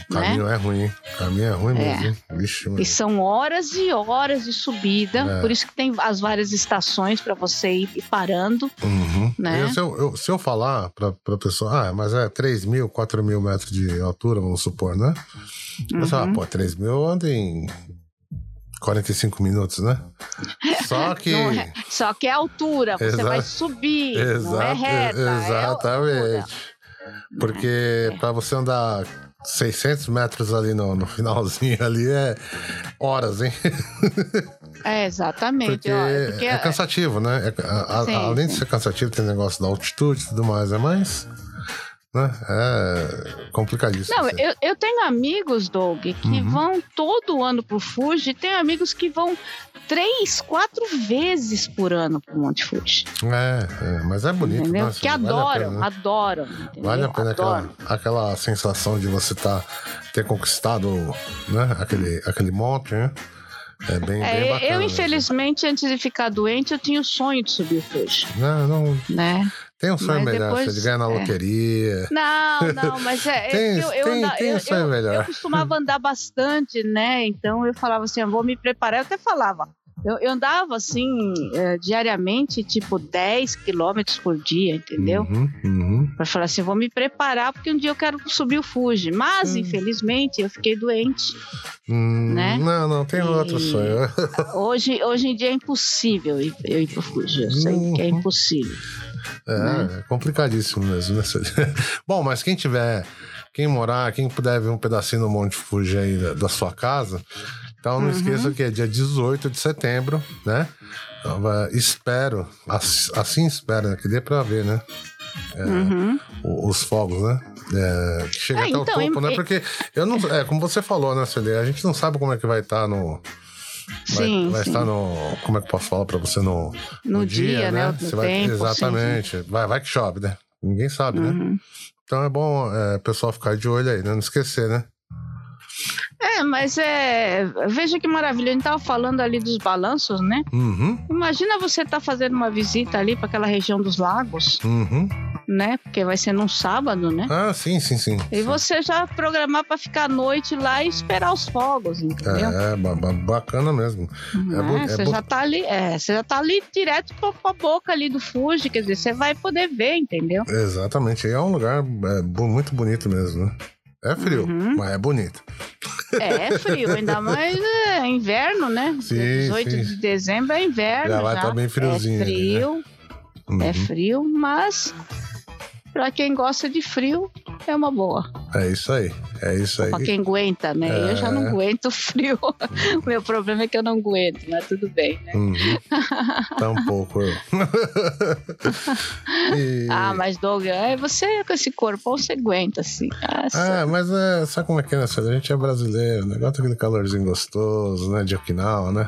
O caminho né? é ruim, O caminho é ruim é. Vixe, e são horas e horas de subida, é. por isso que tem as várias estações para você ir parando. Uhum. Né? se, eu, eu, se eu falar para a pessoa, ah, mas é 3 mil, 4 mil metros de altura, vamos supor, né? Uhum. Você fala, pô, 3 mil anda em 45 minutos, né? Só que. É, só que é altura, você Exa... vai subir, Exato, não é reta. É exatamente. É Porque para você andar 600 metros ali no, no finalzinho ali é horas, hein? É, exatamente. Porque, porque é cansativo, né? É, a, além de ser cansativo, tem negócio da altitude e tudo mais, é mais. Né? É complicadíssimo. Não, eu, eu tenho amigos, Doug, que uhum. vão todo ano pro Fuji, tem amigos que vão três, quatro vezes por ano pro Monte Fuji. É, é mas é bonito, entendeu? né? Que vale adoram, pena, né? adoram. Entendeu? Vale a pena aquela, aquela sensação de você tá, ter conquistado né? aquele, aquele monte, né? É bem, é, bem bacana. Eu, infelizmente, antes de ficar doente, eu tinha o sonho de subir o Fuji. Não, não. Né? Tem um sonho mas melhor, depois, você ganhar na é. loteria. Não, não, mas é. tem, eu, eu, tem, tem um sonho eu, melhor. Eu costumava andar bastante, né? Então eu falava assim, eu vou me preparar. Eu até falava, eu, eu andava assim, é, diariamente, tipo 10 quilômetros por dia, entendeu? Uhum, uhum. Pra falar assim, vou me preparar porque um dia eu quero subir o Fuji. Mas, hum. infelizmente, eu fiquei doente. Hum, né? Não, não, tem e outro sonho. hoje, hoje em dia é impossível eu ir, eu ir pro Fuji. Eu sei uhum. que é impossível. É, né? é complicadíssimo mesmo, né? Bom, mas quem tiver quem morar, quem puder ver um pedacinho no Monte Fuji aí da, da sua casa, então não uhum. esqueça que é dia 18 de setembro, né? Então, espero, assim espero, né? Que dê pra ver, né? É, uhum. Os fogos, né? É, que chega é, até então, o topo, né? Porque eu não. É, como você falou, né, Celia? A gente não sabe como é que vai estar tá no. Vai, sim, vai sim. estar no. Como é que eu posso falar pra você no, no, no dia, dia, né? Você vai, tempo, exatamente. Sim, vai, vai que chove, né? Ninguém sabe, né? uhum. né? Então é bom é, o pessoal ficar de olho aí, né? Não esquecer, né? É, mas é. Veja que maravilha. A gente tava falando ali dos balanços, né? Uhum. Imagina você tá fazendo uma visita ali para aquela região dos lagos. Uhum. Né? Porque vai ser num sábado, né? Ah, sim, sim, sim. E sim. você já programar para ficar à noite lá e esperar os fogos, entendeu? É, bacana mesmo. Uhum. É, é você já tá ali, é, você já tá ali direto pra, pra boca ali do Fuji, quer dizer, você vai poder ver, entendeu? Exatamente. E é um lugar é, muito bonito mesmo, né? É frio, uhum. mas é bonito. É, é frio, ainda mais é inverno, né? Sim, 18 sim. de dezembro é inverno. Já vai estar tá bem friozinho. É frio, né? uhum. é frio, mas para quem gosta de frio, é uma boa. É isso aí, é isso aí. Pra quem aguenta, né? É... Eu já não aguento frio. o meu problema é que eu não aguento, mas tudo bem, né? Uhum. Tá um pouco eu. e... Ah, mas Doug, é você com esse corpo, você aguenta, assim. Nossa. Ah, mas é, sabe como é que é, né? A gente é brasileiro, né? Gosta aquele calorzinho gostoso, né? De Okinawa, né?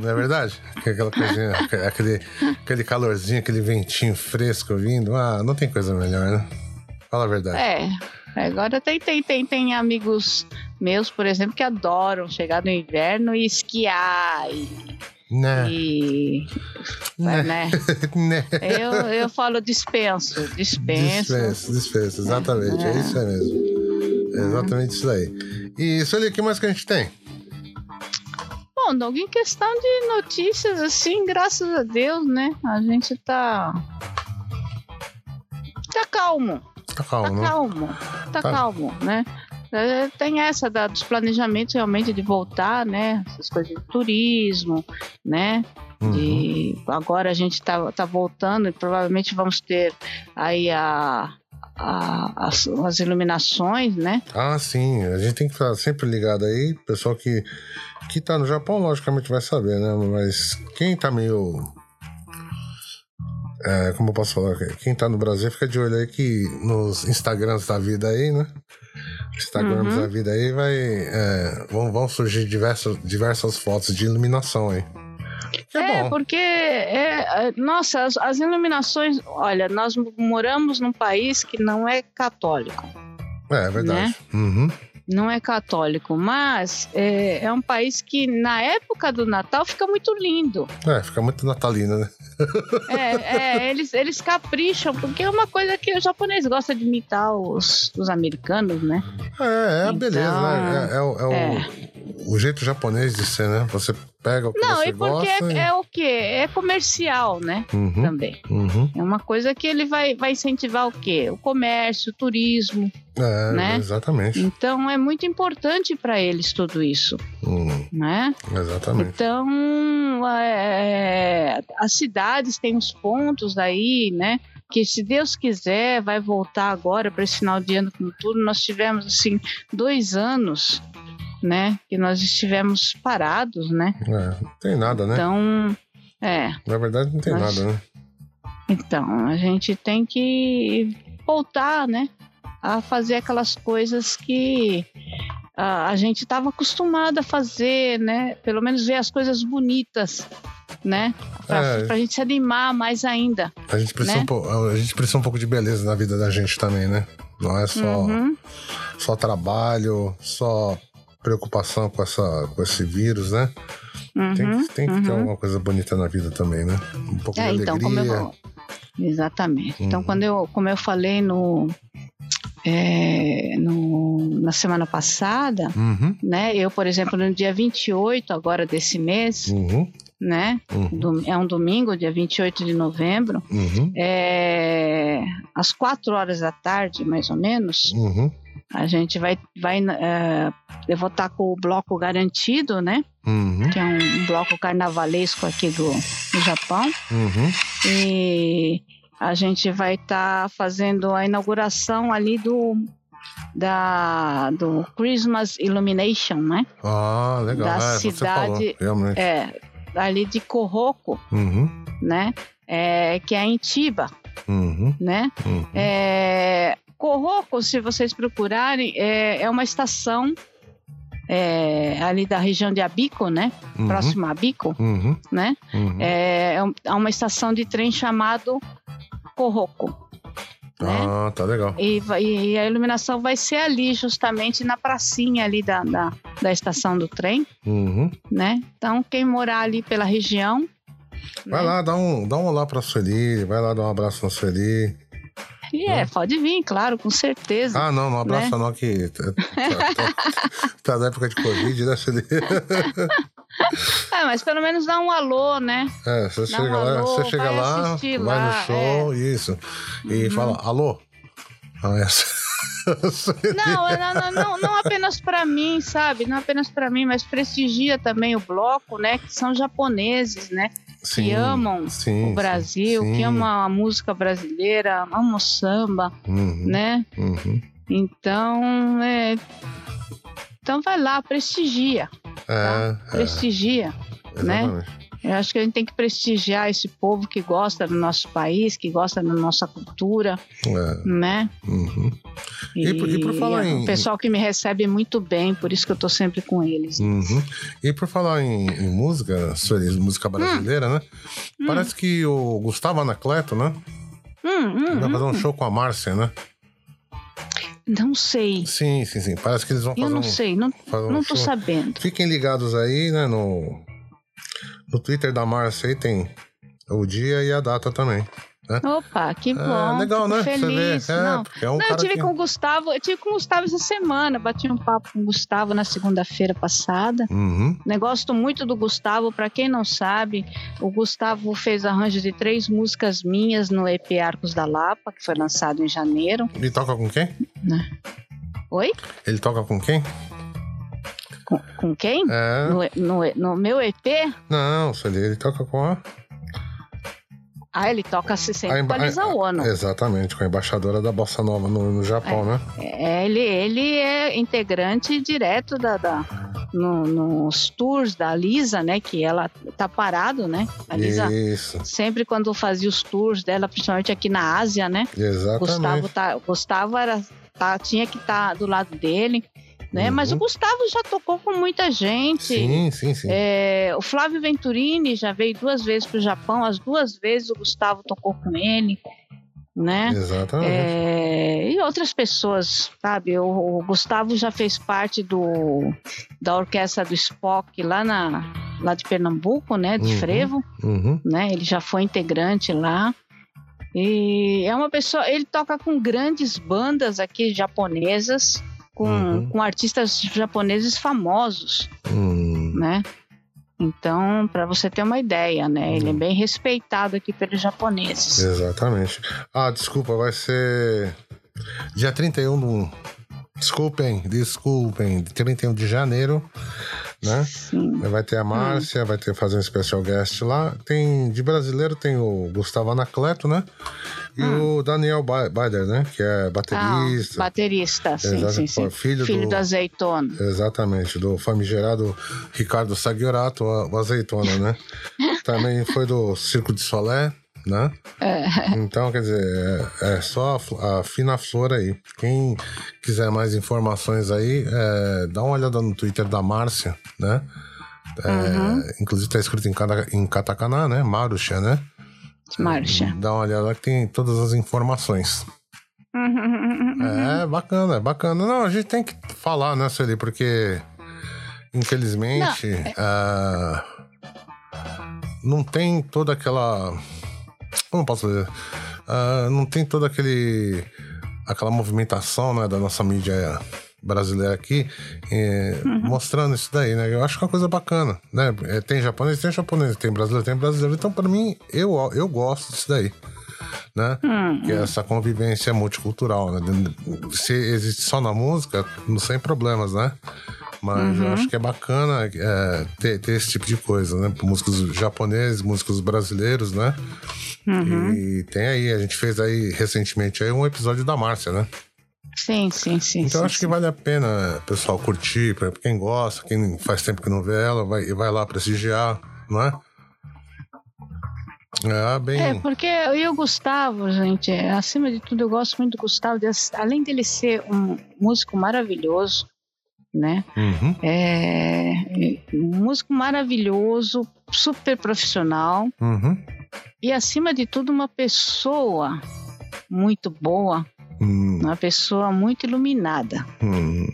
Não é verdade? Aquela coisinha, aquele, aquele calorzinho, aquele ventinho fresco vindo. Ah, não tem coisa melhor, né? Fala a verdade. É. Agora tem, tem, tem, tem amigos meus, por exemplo, que adoram chegar no inverno e esquiar e Né. E. Né. né? né. Eu, eu falo dispenso, dispenso. Dispensa, dispensa, exatamente. É, é isso aí mesmo. É exatamente isso aí. E, Sueli, o que mais que a gente tem? Bom, Doug, em questão de notícias, assim, graças a Deus, né? A gente tá. Tá calmo. Tá calmo, Tá calmo. Tá, Tá. calmo, né? É, Tem essa da, dos planejamentos realmente de voltar, né? Essas coisas de turismo, né? Uhum. De, agora a gente tá, tá voltando e provavelmente vamos ter aí a, a- as, as iluminações, né? Ah, sim. A gente tem que ficar sempre ligado aí. Pessoal que, que tá no Japão, logicamente, vai saber, né? Mas quem tá meio. É, como eu posso falar? Quem tá no Brasil, fica de olho aí que nos Instagrams da vida aí, né? Instagrams Uhum. da vida aí vai. é, vão, vão surgir diversas, diversas fotos de iluminação aí. É, É, porque, é, nossa, as, as iluminações. Olha, nós moramos num país que não é católico. É, é verdade. né? Uhum. Não é católico, mas é, é um país que na época do Natal fica muito lindo. É, fica muito natalina, né? É, é, eles, eles capricham, porque é uma coisa que o japonês gosta de imitar os, os americanos, né? É, é a Então, beleza, né? É, é o, é o- é. O jeito japonês de ser, né? Você pega o que Não, você e porque gosta. é, é o quê? É comercial, né? Uhum, Também. uhum. É uma coisa que ele vai, vai incentivar o quê? O comércio, o turismo. É, Né? exatamente. Então é muito importante para eles tudo isso, Hum, né? exatamente. Então é, as cidades têm os pontos aí, né? Que se Deus quiser vai voltar agora para esse final de ano com tudo. Nós tivemos assim dois anos, né? Que nós estivemos parados, né? É, não tem nada, né? Então é, Na verdade, não tem Mas- nada, né? então a gente tem que voltar, né? A fazer aquelas coisas que a, a gente estava acostumado a fazer, né? Pelo menos ver as coisas bonitas, né? Pra, É. pra gente se animar mais ainda. A gente, precisa né? um pouco, a gente precisa um pouco de beleza na vida da gente também, né? Não é só, Uhum. só trabalho, só preocupação com, essa, com esse vírus, né? Tem, Uhum, que- tem que ter uhum. alguma coisa bonita na vida também, né? Um pouco É, de então, alegria. eu, exatamente. Então, Uhum. quando eu, como eu falei no, é, no, na semana passada, Uhum, né? Eu, por exemplo, no dia 28 agora desse mês, uhum, né? uhum, é um domingo, dia 28 de novembro, uhum, é, às quatro horas da tarde, mais ou menos, uhum, a gente vai, vai é, eu vou estar com o bloco garantido, né? uhum, Que é um, bloco carnavalesco aqui do, do Japão. uhum. E a gente vai estar fazendo a inauguração ali do da do Christmas Illumination, né? Ah, legal. Da é, você falou, cidade- realmente. É, ali de Koroko, Uhum, né? É, que é em Chiba, uhum, né? uhum. É, Koroko, se vocês procurarem, é, é uma estação é, ali da região de Abiko, né? Uhum, Próximo a Abiko, Uhum, né? uhum. É, é é uma estação de trem chamado Koroko. né? Ah, tá legal. E, e a iluminação vai ser ali, justamente na pracinha ali da, da, da estação do trem, Uhum. né? Então, quem morar ali pela região. Vai né? lá, dá um, dá um olá pra Sueli, vai lá dar um abraço na Sueli. E é, pode vir, claro, com certeza. Ah, não, não abraça Né? não, que tá, tá- tá- tá na época de Covid, né? É, mas pelo menos dá um alô, né? É, você Dá chega um lá, alô, você chega vai lá, vai lá, é. no show, isso, e fala, alô? Essa. Não, é, não, não, não, não apenas para mim, sabe? Não apenas para mim, mas prestigia também o bloco, né? Que são japoneses, né? Sim, que amam sim, o Brasil, sim, que amam a música brasileira, amam o samba, Uhum, né? uhum. Então, é... então vai lá, prestigia, É, é, prestigia. né? Eu acho que a gente tem que prestigiar esse povo que gosta do nosso país, que gosta da nossa cultura, É, né? uhum. E por- e por falar é em- o pessoal que me recebe muito bem, por isso que eu tô sempre com eles. Uhum. E por falar em, em música, música brasileira, né? Hum. Parece que o Gustavo Anacleto, né? Hum, hum, Vai fazer hum. um show com a Márcia, né? Não sei. Sim, sim, sim. Parece que eles vão Eu fazer não um, sei, não, um não tô show. sabendo. Fiquem ligados aí, né, no, no Twitter da Márcia aí tem o dia e a data também. Né? Opa, que é, bom. É, legal, né? Feliz. Você vê. É, não, é um não eu tive que... com o Gustavo, eu tive com o Gustavo essa semana, bati um papo com o Gustavo na segunda-feira passada. Uhum. Gosto muito do Gustavo, para quem não sabe, o Gustavo fez arranjo de três músicas minhas no EP Arcos da Lapa, que foi lançado em janeiro. Ele toca com quem? Né? Oi? Ele toca com quem? Com, com quem? É. No, no, no, meu EP? Não, ele, toca com a. Ah, ele toca sempre emba... com a Lisa Ono. Exatamente, com a embaixadora da Bossa Nova no, no Japão, é, né? É, ele, ele é integrante direto da, da no, nos tours da Lisa, né? Que ela tá parado, né? A Lisa, Isso. sempre quando fazia os tours dela, principalmente aqui na Ásia, né? Exatamente. Gustavo, tá, Gustavo era, tá, tinha que estar tá do lado dele né? Uhum. Mas o Gustavo já tocou com muita gente. Sim, sim, sim. É, o Flávio Venturini já veio duas vezes para o Japão, as duas vezes o Gustavo tocou com ele. Né? Exatamente. É, e outras pessoas, sabe? O, o, Gustavo já fez parte do da orquestra do Spock lá na lá de Pernambuco, né? De uhum, Frevo, uhum. né? Ele já foi integrante lá. E é uma pessoa, ele toca com grandes bandas aqui japonesas, com, uhum. com artistas japoneses famosos, uhum. né? Então, para você ter uma ideia, né? Ele é bem respeitado aqui pelos japoneses. Exatamente. Ah, desculpa, vai ser dia 31 do... Desculpem, desculpem, 31 de janeiro, né? Sim. Vai ter a Márcia, hum. vai ter fazer um special guest lá. Tem de brasileiro tem o Gustavo Anacleto, né? E hum. o Daniel Bader, né? Que é baterista. Ah, baterista, sim, Exato, sim, sim. Filho, filho do, do azeitona. Exatamente, do famigerado Ricardo Sagiorato, o azeitona, né? Também foi do Circo de Solé, né? É. Então, quer dizer, é, é só a, a, fina flor aí. Quem quiser mais informações aí, é, dá uma olhada no Twitter da Márcia, né? É, uhum. Inclusive tá escrito em, em katakana, né? Marusha, né? Marcha. Dá uma olhada lá que tem todas as informações. Uhum. É bacana, é bacana. Não, a gente tem que falar, né, Sueli? Porque, infelizmente, não, é... uh, não tem toda aquela. Como posso dizer? Uh, não tem toda aquele aquela movimentação né, da nossa mídia brasileira aqui eh, uhum. mostrando isso daí, né? Eu acho que é uma coisa bacana, né? É, tem japonês, tem japonês, tem brasileiro, tem brasileiro. Então, para mim, eu, eu gosto disso daí. Né? Uhum. Que é essa convivência multicultural, né? Se existe só na música, não sem problemas, né? Mas uhum. eu acho que é bacana é, ter, ter, esse tipo de coisa, né? Músicos japoneses, músicos brasileiros, né? Uhum. E tem aí, a gente fez aí recentemente aí um episódio da Márcia, né? Sim, sim, sim. Então sim, acho sim. que vale a pena, pessoal, curtir, para quem gosta, quem faz tempo que não vê ela, vai, vai lá prestigiar, não é? É, bem... é, porque eu e o Gustavo, gente, acima de tudo, eu gosto muito do Gustavo, de, além dele ser um músico maravilhoso, né? Uhum. É, um músico maravilhoso, super profissional Uhum. e, acima de tudo, uma pessoa muito boa, Hum, uma pessoa muito iluminada, hum.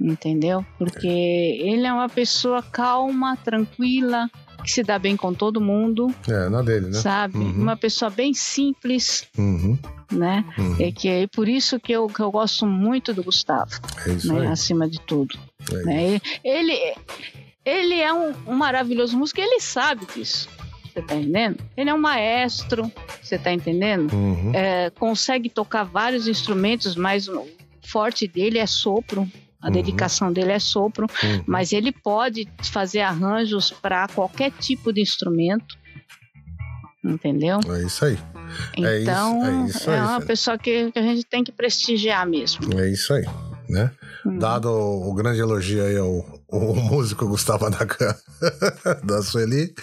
entendeu? Porque ele é uma pessoa calma, tranquila, que se dá bem com todo mundo, É, na dele, né? sabe? Uhum. Uma pessoa bem simples, Uhum. né? Uhum. É que é por isso que eu, que eu gosto muito do Gustavo, É isso né? aí. Acima de tudo. É né? Ele, ele é um, um maravilhoso músico, ele sabe disso. Você tá entendendo? Ele é um maestro, você tá entendendo? Uhum. É, consegue tocar vários instrumentos, mas o forte dele é sopro. A Uhum. dedicação dele é sopro, Uhum. mas ele pode fazer arranjos para qualquer tipo de instrumento. Entendeu? É isso aí. É Então, isso- é isso aí, uma pessoa que, que a gente tem que prestigiar mesmo. É isso aí, né? Uhum. Dado o, o grande elogio aí ao, ao músico Gustavo Anacan da Sueli,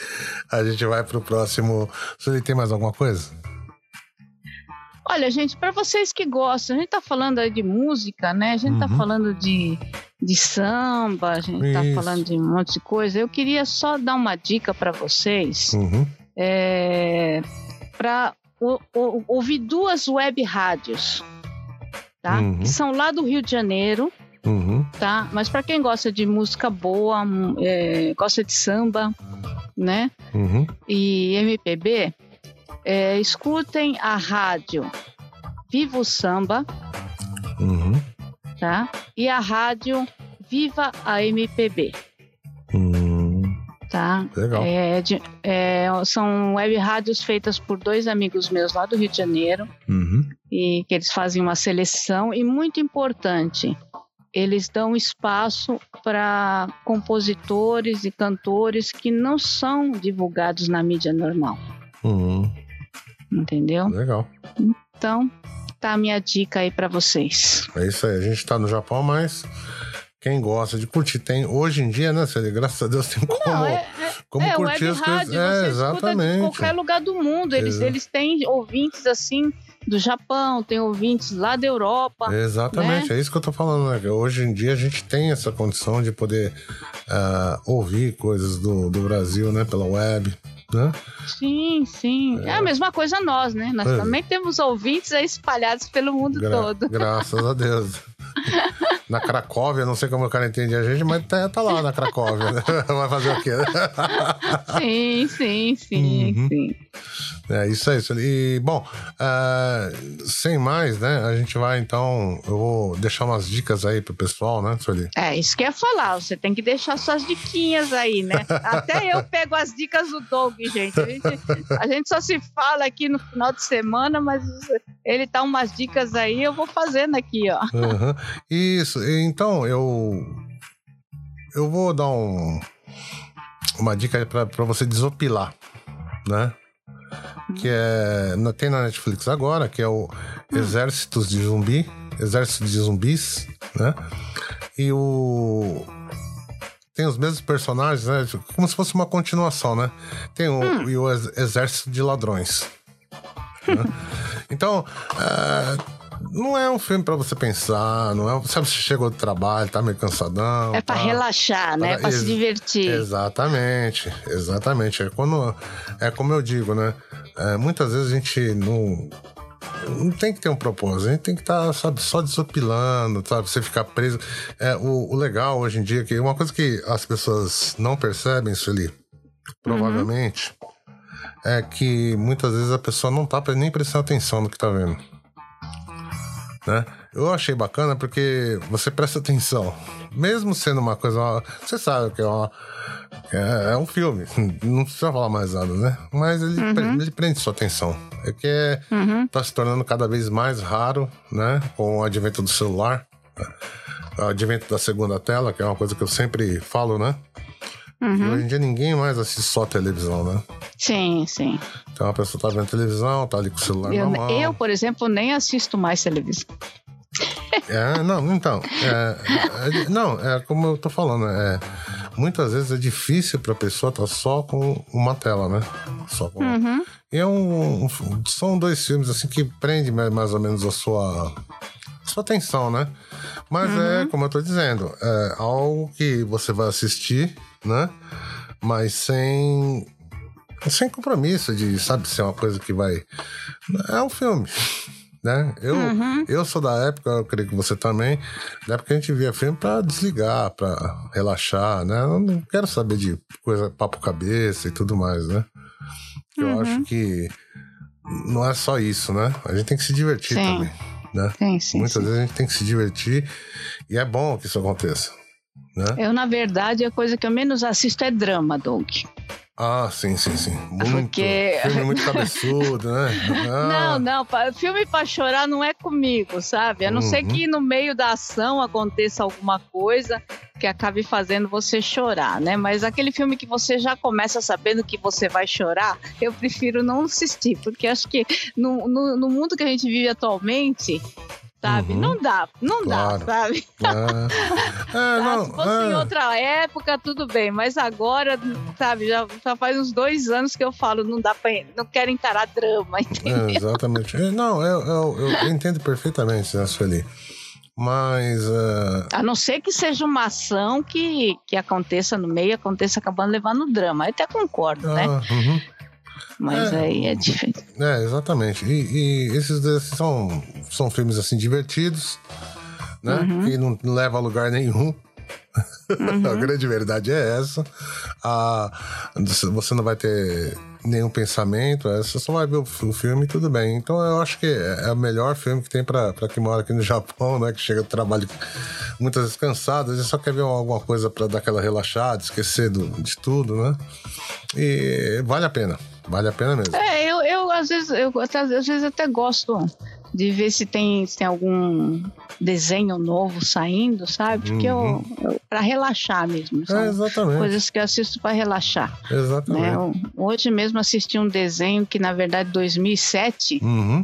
a gente vai pro próximo. Sueli, tem mais alguma coisa? Olha, gente, para vocês que gostam, a gente tá falando de música, né? A gente tá Uhum. falando de, de samba, a gente tá Isso. falando de um monte de coisa. Eu queria só dar uma dica para vocês, Uhum. é, para ouvir duas web rádios, tá? Uhum. Que são lá do Rio de Janeiro, Uhum. tá? Mas para quem gosta de música boa, é, gosta de samba, né? Uhum. E MPB, é, escutem a rádio Viva o Samba, Uhum. tá? E a rádio Viva a MPB, Hum, tá? legal. É, de- é, são web rádios feitas por dois amigos meus lá do Rio de Janeiro Uhum. e que eles fazem uma seleção e muito importante, eles dão espaço para compositores e cantores que não são divulgados na mídia normal, Uhum. Entendeu? Legal. Então, tá a minha dica aí para vocês. É isso aí. A gente tá no Japão, mas quem gosta de curtir tem. Hoje em dia, né, Celi? Graças a Deus tem como, Não, é, como é curtir web as rádio, coisas. É, exatamente. qualquer lugar do mundo. Eles, Exato. eles têm ouvintes assim do Japão, tem ouvintes lá da Europa. Exatamente, né? é isso que eu tô falando, né? Hoje em dia a gente tem essa condição de poder ah, ouvir coisas do, do Brasil, né? Pela web, né? Sim, sim. É. a mesma coisa nós, né? Nós É. também temos ouvintes aí espalhados pelo mundo Gra- todo. Graças a Deus. Na Cracóvia, não sei como o cara entende a gente, mas tá, tá lá na Cracóvia. né? Vai fazer o quê? Sim, sim, sim, Uhum. sim. É isso aí. E, bom, ah, sem mais, né? A gente vai então. Eu vou deixar umas dicas aí pro pessoal, né, Sueli? É, isso que eu ia falar. Você tem que deixar suas diquinhas aí, né? Até eu pego as dicas do Doug, gente. A, gente. a gente só se fala aqui no final de semana, mas ele tá umas dicas aí, eu vou fazendo aqui, ó. Uhum. Isso, então eu eu vou dar um, uma dica pra você desopilar, né? Que é tem na Netflix agora, que é o Exércitos de Zumbi, Exército de Zumbis, né? E o tem os mesmos personagens, né? Como se fosse uma continuação, né? Tem o, e o ex- Exército de Ladrões. né? Então, é, não é um filme pra você pensar, não é. Sabe, você chegou do trabalho, tá meio cansadão. É pra tá. relaxar, né? É pra se divertir. Exatamente, exatamente. É, quando, é como eu digo, né? É, muitas vezes a gente não. Não tem que ter um propósito, a gente tem que estar, sabe, só desopilando, sabe? Você ficar preso. É, o, o legal hoje em dia, que uma coisa que as pessoas não percebem, Sueli, provavelmente, é que muitas vezes a pessoa não tá nem prestando atenção no que tá vendo. Né? Eu achei bacana porque você presta atenção. Mesmo sendo uma coisa. Você sabe que é, uma, é, é um filme. Não precisa falar mais nada, né? Mas ele, pre- ele prende sua atenção. É que é, tá se tornando cada vez mais raro, né? Com o advento do celular. O advento da segunda tela, que é uma coisa que eu sempre falo, né? Que hoje em dia ninguém mais assiste só televisão, né? Sim, sim. Então a pessoa tá vendo televisão, tá ali com o celular Eu, na mão. eu, por exemplo, nem assisto mais televisão. É, não, então. é- é- não, é como eu tô falando, é, muitas vezes é difícil pra pessoa estar só com uma tela, né? Só com. E é um, um- São dois filmes assim que prendem mais, ou menos a sua. Sua atenção, né? Mas é, como eu tô dizendo, é algo que você vai assistir, né? Mas sem. Sem compromisso de, sabe, ser uma coisa que vai. É um filme né? Eu, eu sou da época, eu creio que você também, da época que a gente via filme pra desligar, pra relaxar, né? Eu não quero saber de coisa papo cabeça e tudo mais, né? Eu acho que não é só isso, né? A gente tem que se divertir Sim. também, né? Sim, sim, Muitas vezes a gente tem que se divertir e é bom que isso aconteça, né? Eu, na verdade, a coisa que eu menos assisto é drama, Doug. Ah, sim, sim, sim. Muito. Porque- Filme muito cabeçudo, né? Ah, Não, não, filme pra chorar não é comigo, sabe? A não ser Uhum. que no meio da ação aconteça alguma coisa que acabe fazendo você chorar, né? Mas aquele filme que você já começa sabendo que você vai chorar, eu prefiro não assistir, porque acho que no, no, no mundo que a gente vive atualmente, sabe? Uhum. Não dá, não Claro. dá, sabe? É, é, não, se fosse em é. outra época, tudo bem, mas agora, sabe, já, já faz uns dois anos que eu falo, não dá pra. não quero encarar drama, entendeu? É, exatamente. É, Não, eu, eu, eu entendo perfeitamente, né, Sueli? Mas. é, A não ser que seja uma ação que, que aconteça no meio, aconteça acabando levando drama. Eu até concordo, né? ah, uhum. Mas é. aí é diferente. É, exatamente. E, e esses são, são filmes assim divertidos, né? Uhum. Que não, não levam a lugar nenhum. Uhum. a grande verdade é essa. Ah, você não vai ter nenhum pensamento, é, você só vai ver o, filme e tudo bem. Então eu acho que é o melhor filme que tem para quem mora aqui no Japão, né? Que chega do trabalho muitas vezes cansado, às vezes só quer ver alguma coisa para dar aquela relaxada, esquecer do, de tudo, né? E vale a pena. Vale a pena mesmo. É, eu, eu às vezes, eu até, às vezes até gosto de ver se tem, se tem algum desenho novo saindo, sabe? Porque uhum. eu, eu para relaxar mesmo. É, exatamente. Coisas que eu assisto para relaxar. Exatamente. Né? Eu, hoje mesmo assisti um desenho que na verdade 2007. Uhum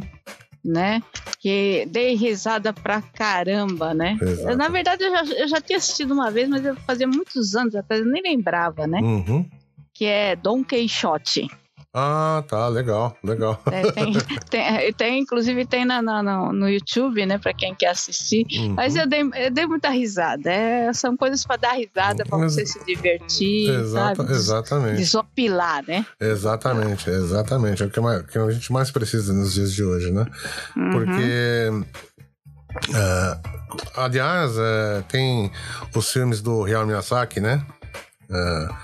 né? Que dei risada pra caramba, né? Exato. Na verdade, eu já, eu já tinha assistido uma vez, mas eu fazia muitos anos até, eu nem lembrava, né? Uhum. Que é Don Quixote. Ah, tá, legal, legal. É, tem, tem, tem, inclusive tem na, na, no YouTube, né, para quem quer assistir. Uhum. Mas eu dei, eu dei muita risada. É, são coisas para dar risada, para você se divertir, Exata, sabe? Exatamente. Desopilar, né? Exatamente, exatamente. É o que, mais, que a gente mais precisa nos dias de hoje, né? Uhum. Porque. Uh, aliás, uh, tem os filmes do Real Miyazaki, né? Uh,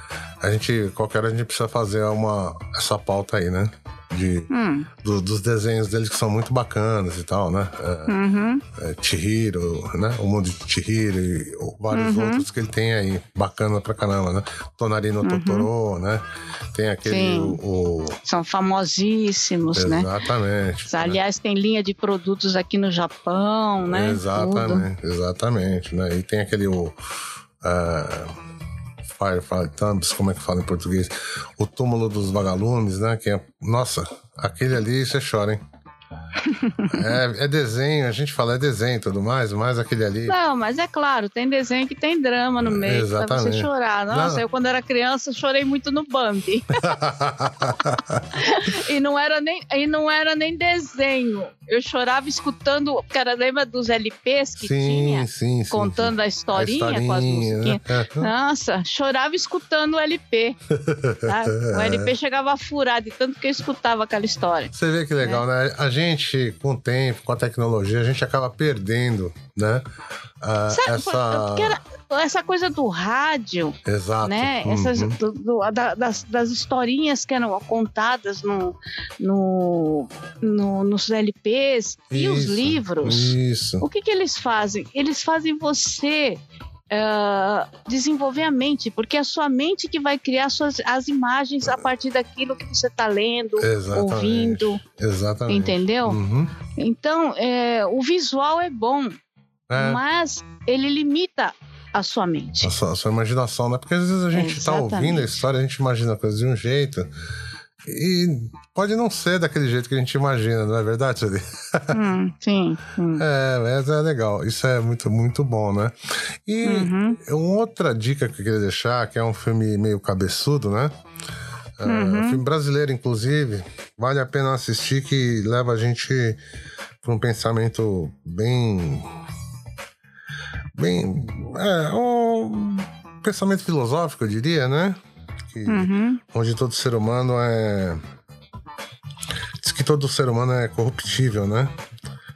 a gente, qualquer hora a gente precisa fazer uma, essa pauta aí, né? De, hum. do, dos desenhos deles que são muito bacanas e tal, né? É, uhum. é, Chihiro, né? O mundo de Chihiro e vários uhum. outros que ele tem aí, bacana pra caramba, né? Tonarino uhum. Totoro, né? Tem aquele. O, o... São famosíssimos, Exatamente, né? Exatamente. Aliás, né? tem linha de produtos aqui no Japão, né? Exatamente, Tudo. exatamente, né? E tem aquele. O, uh, Firefly Tombs, como é que fala em português? O túmulo dos vagalumes, né? Que é, nossa, aquele ali você chora, hein? É, é, desenho, a gente fala é desenho e tudo mais, mas aquele ali. Não, mas é claro, tem desenho que tem drama no meio, Exatamente. pra você chorar. Nossa, não. eu quando era criança chorei muito no Bambi. e, não era nem, e não era nem desenho. Eu chorava escutando, cara, lembra dos LPs que sim, tinha? Sim, sim, contando a historinha, a com as musiquinhas. Né? Nossa, chorava escutando o LP. Tá? O LP chegava a furar de tanto que eu escutava aquela história. Você vê que legal, é. né? A gente, com o tempo, com a tecnologia, a gente acaba perdendo, né? Uh, Sabe, essa... Era, essa coisa do rádio, Exato. né? Uhum. Essas, do, do, da, das, das historinhas que eram contadas no, no, no nos LPs isso, e os livros. Isso. O que, que eles fazem? Eles fazem você Uh, desenvolver a mente, porque é a sua mente que vai criar suas, as imagens a partir daquilo que você está lendo, Exatamente. ouvindo. Exatamente. Entendeu? Uhum. Então, é, o visual é bom, é. mas ele limita a sua mente. A sua, a sua, imaginação, né? Porque às vezes a gente está ouvindo a história, a gente imagina coisas de um jeito. E pode não ser daquele jeito que a gente imagina, não é verdade, Sueli? Hum, sim, sim. É, mas é legal. Isso é muito, muito bom, né? E uhum. uma outra dica que eu queria deixar, que é um filme meio cabeçudo, né? É, uhum. um filme brasileiro, inclusive. Vale a pena assistir, que leva a gente para um pensamento bem. Bem. É, um pensamento filosófico, eu diria, né? Que uhum. onde todo ser humano é diz que todo ser humano é corruptível, né?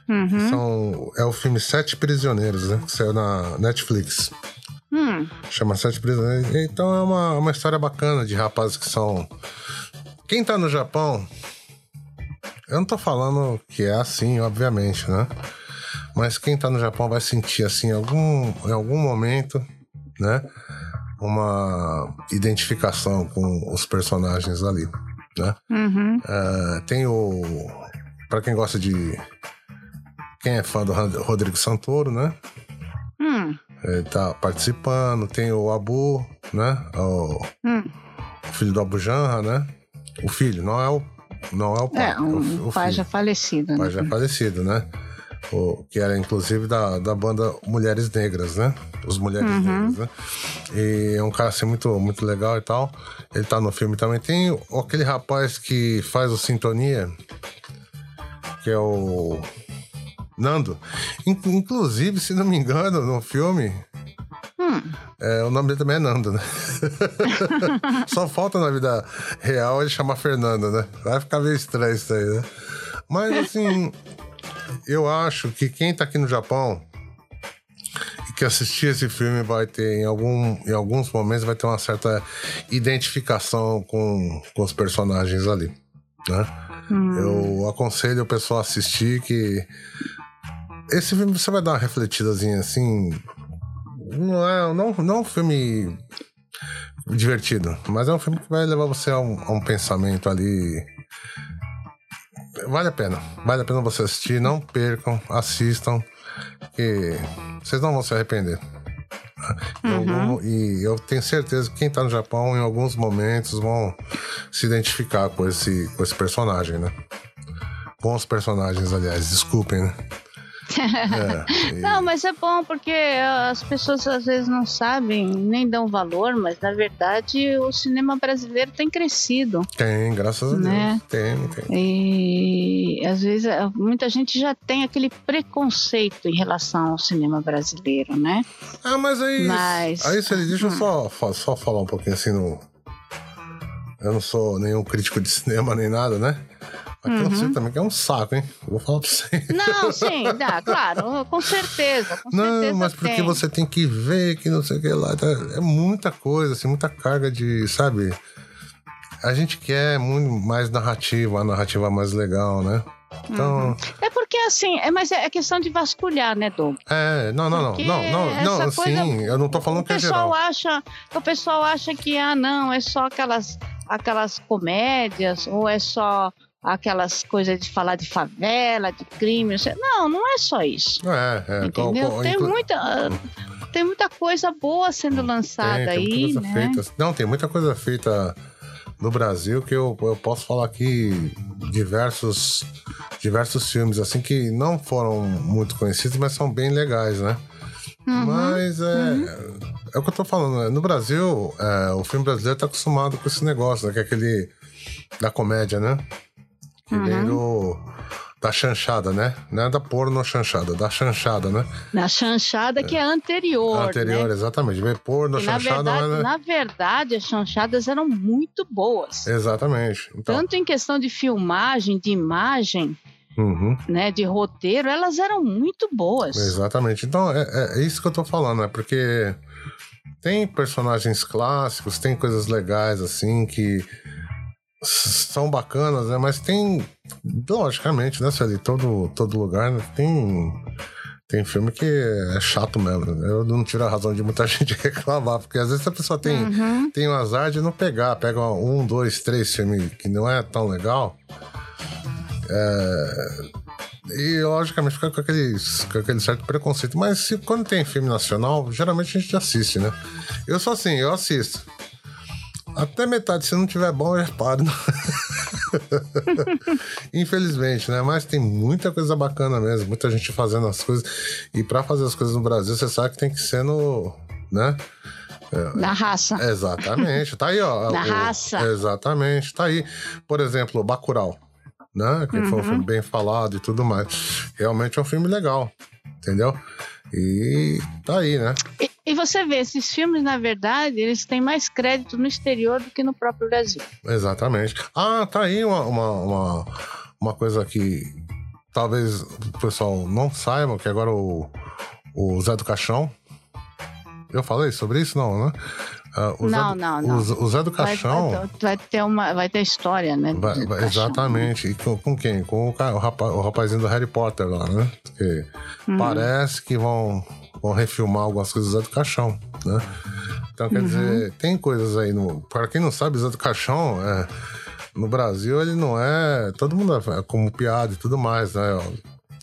Uhum. São, é o filme Sete Prisioneiros, né? Que saiu na Netflix. Hum. Chama Sete Prisioneiros. Então é uma, uma história bacana de rapazes que são. Quem tá no Japão. Eu não tô falando que é assim, obviamente, né? Mas quem tá no Japão vai sentir assim algum, em algum momento, né? Uma identificação com os personagens ali, né? Uhum. Uh, tem o... para quem gosta de... Quem é fã do Rodrigo Santoro, né? Hum. Ele tá participando. Tem o Abu, né? O, hum. filho do Abu Janra, né? O filho, não é o, não é o pai. É, um o, o pai filho. já falecido, o pai né? já falecido, né? O, que era inclusive da, da banda Mulheres Negras, né? Os Mulheres uhum. Negras, né? E é um cara assim muito, muito legal e tal. Ele tá no filme também. Tem aquele rapaz que faz o Sintonia, que é o Nando. Inclusive, se não me engano, no filme. Hum. É, o nome dele também é Nando, né? Só falta na vida real ele chamar Fernando, né? Vai ficar meio estranho isso aí, né? Mas assim, eu acho que quem tá aqui no Japão que assistir esse filme vai ter, em, algum, em alguns momentos, vai ter uma certa identificação com, com os personagens ali, né? Hum. Eu aconselho o pessoal a assistir que esse filme você vai dar uma refletidazinha assim. Não é, não, não é um filme divertido, mas é um filme que vai levar você a um, a um pensamento ali vale a pena. Vale a pena você assistir. Não percam, assistam, que vocês não vão se arrepender. Uhum. e eu tenho certeza que quem tá no Japão, em alguns momentos, vão se identificar com esse, com esse personagem, né? Bons personagens, aliás, desculpem, né? É, e... Não, mas é bom porque as pessoas às vezes não sabem, nem dão valor, mas na verdade o cinema brasileiro tem crescido. Tem, graças a né? Deus. Tem, tem. E às vezes é, muita gente já tem aquele preconceito em relação ao cinema brasileiro, né? Ah, mas aí. Mas... Aí, Celi, deixa eu hum. só, só falar um pouquinho assim no. Eu não sou nenhum crítico de cinema nem nada, né? Aquilo uhum. também que é um saco, hein? Vou falar pra você. Não, sim, dá, claro, com certeza. Com não, certeza mas porque tem. você tem que ver que não sei o que lá. Tá, é muita coisa, assim, muita carga de, sabe? A gente quer muito mais narrativa, a narrativa mais legal, né? Então. Uhum. É porque assim, é, mas é questão de vasculhar, né, Doug? É, não, não, não, não, não, não, sim, eu não tô falando que é geral. Acha, o pessoal acha que, ah, não, é só aquelas, aquelas comédias, ou é só aquelas coisas de falar de favela, de crime. Não, não é só isso. É, é. Entendeu? Qual, qual, tem, muita, tem muita coisa boa sendo lançada tem, tem aí. Né? Não, tem muita coisa feita no Brasil que eu, eu posso falar aqui diversos, diversos filmes assim que não foram muito conhecidos, mas são bem legais, né? Uhum, mas é, uhum. é o que eu tô falando, né? No Brasil, é, o filme brasileiro tá acostumado com esse negócio, né? Que é aquele da comédia, né? Que uhum. da chanchada, né? Não é da porno chanchada, da chanchada, né? Da chanchada que é anterior. Anterior, né? exatamente. Vem porno, chanchada. Na verdade, é... na verdade, as chanchadas eram muito boas. Exatamente. Então... Tanto em questão de filmagem, de imagem. Uhum. Né, de roteiro, elas eram muito boas. Exatamente. Então, é, é isso que eu tô falando, é porque tem personagens clássicos, tem coisas legais assim que são bacanas, né? Mas tem, logicamente, né, Sueli? Todo, todo lugar né? tem, tem filme que é chato mesmo. Né? Eu não tiro a razão de muita gente reclamar, porque às vezes a pessoa tem, uhum. tem o azar de não pegar, pega um, dois, três filmes que não é tão legal. É, e logicamente fica com aquele, com aquele certo preconceito. Mas se, quando tem filme nacional, geralmente a gente assiste, né? Eu sou assim, eu assisto. Até metade, se não tiver bom, eu paro. Infelizmente, né? Mas tem muita coisa bacana mesmo, muita gente fazendo as coisas. E para fazer as coisas no Brasil, você sabe que tem que ser no. né? É, Na raça. Exatamente. Tá aí, ó. Na o, raça. Exatamente. Tá aí. Por exemplo, Bacurau. Né? Que uhum. foi um uhum. filme bem falado e tudo mais. Realmente é um filme legal. Entendeu? E tá aí, né? E, e, você vê, esses filmes, na verdade, eles têm mais crédito no exterior do que no próprio Brasil. Exatamente. Ah, tá aí uma, uma, uma, uma coisa que talvez o pessoal não saiba, que agora o, o Zé do Caixão. Eu falei sobre isso, não, né? Uh, não, não, não. O, o Zé do Caixão. Vai, vai, ter uma, vai ter história, né? Vai, vai, exatamente. E com, com quem? Com o, o, rapaz, o rapazinho do Harry Potter lá, né? Uhum. parece que vão, vão refilmar algumas coisas do Zé do Caixão, né? Então, quer uhum. dizer, tem coisas aí no. Para quem não sabe, Zé do Caixão é. No Brasil, ele não é. Todo mundo é como piada e tudo mais, né?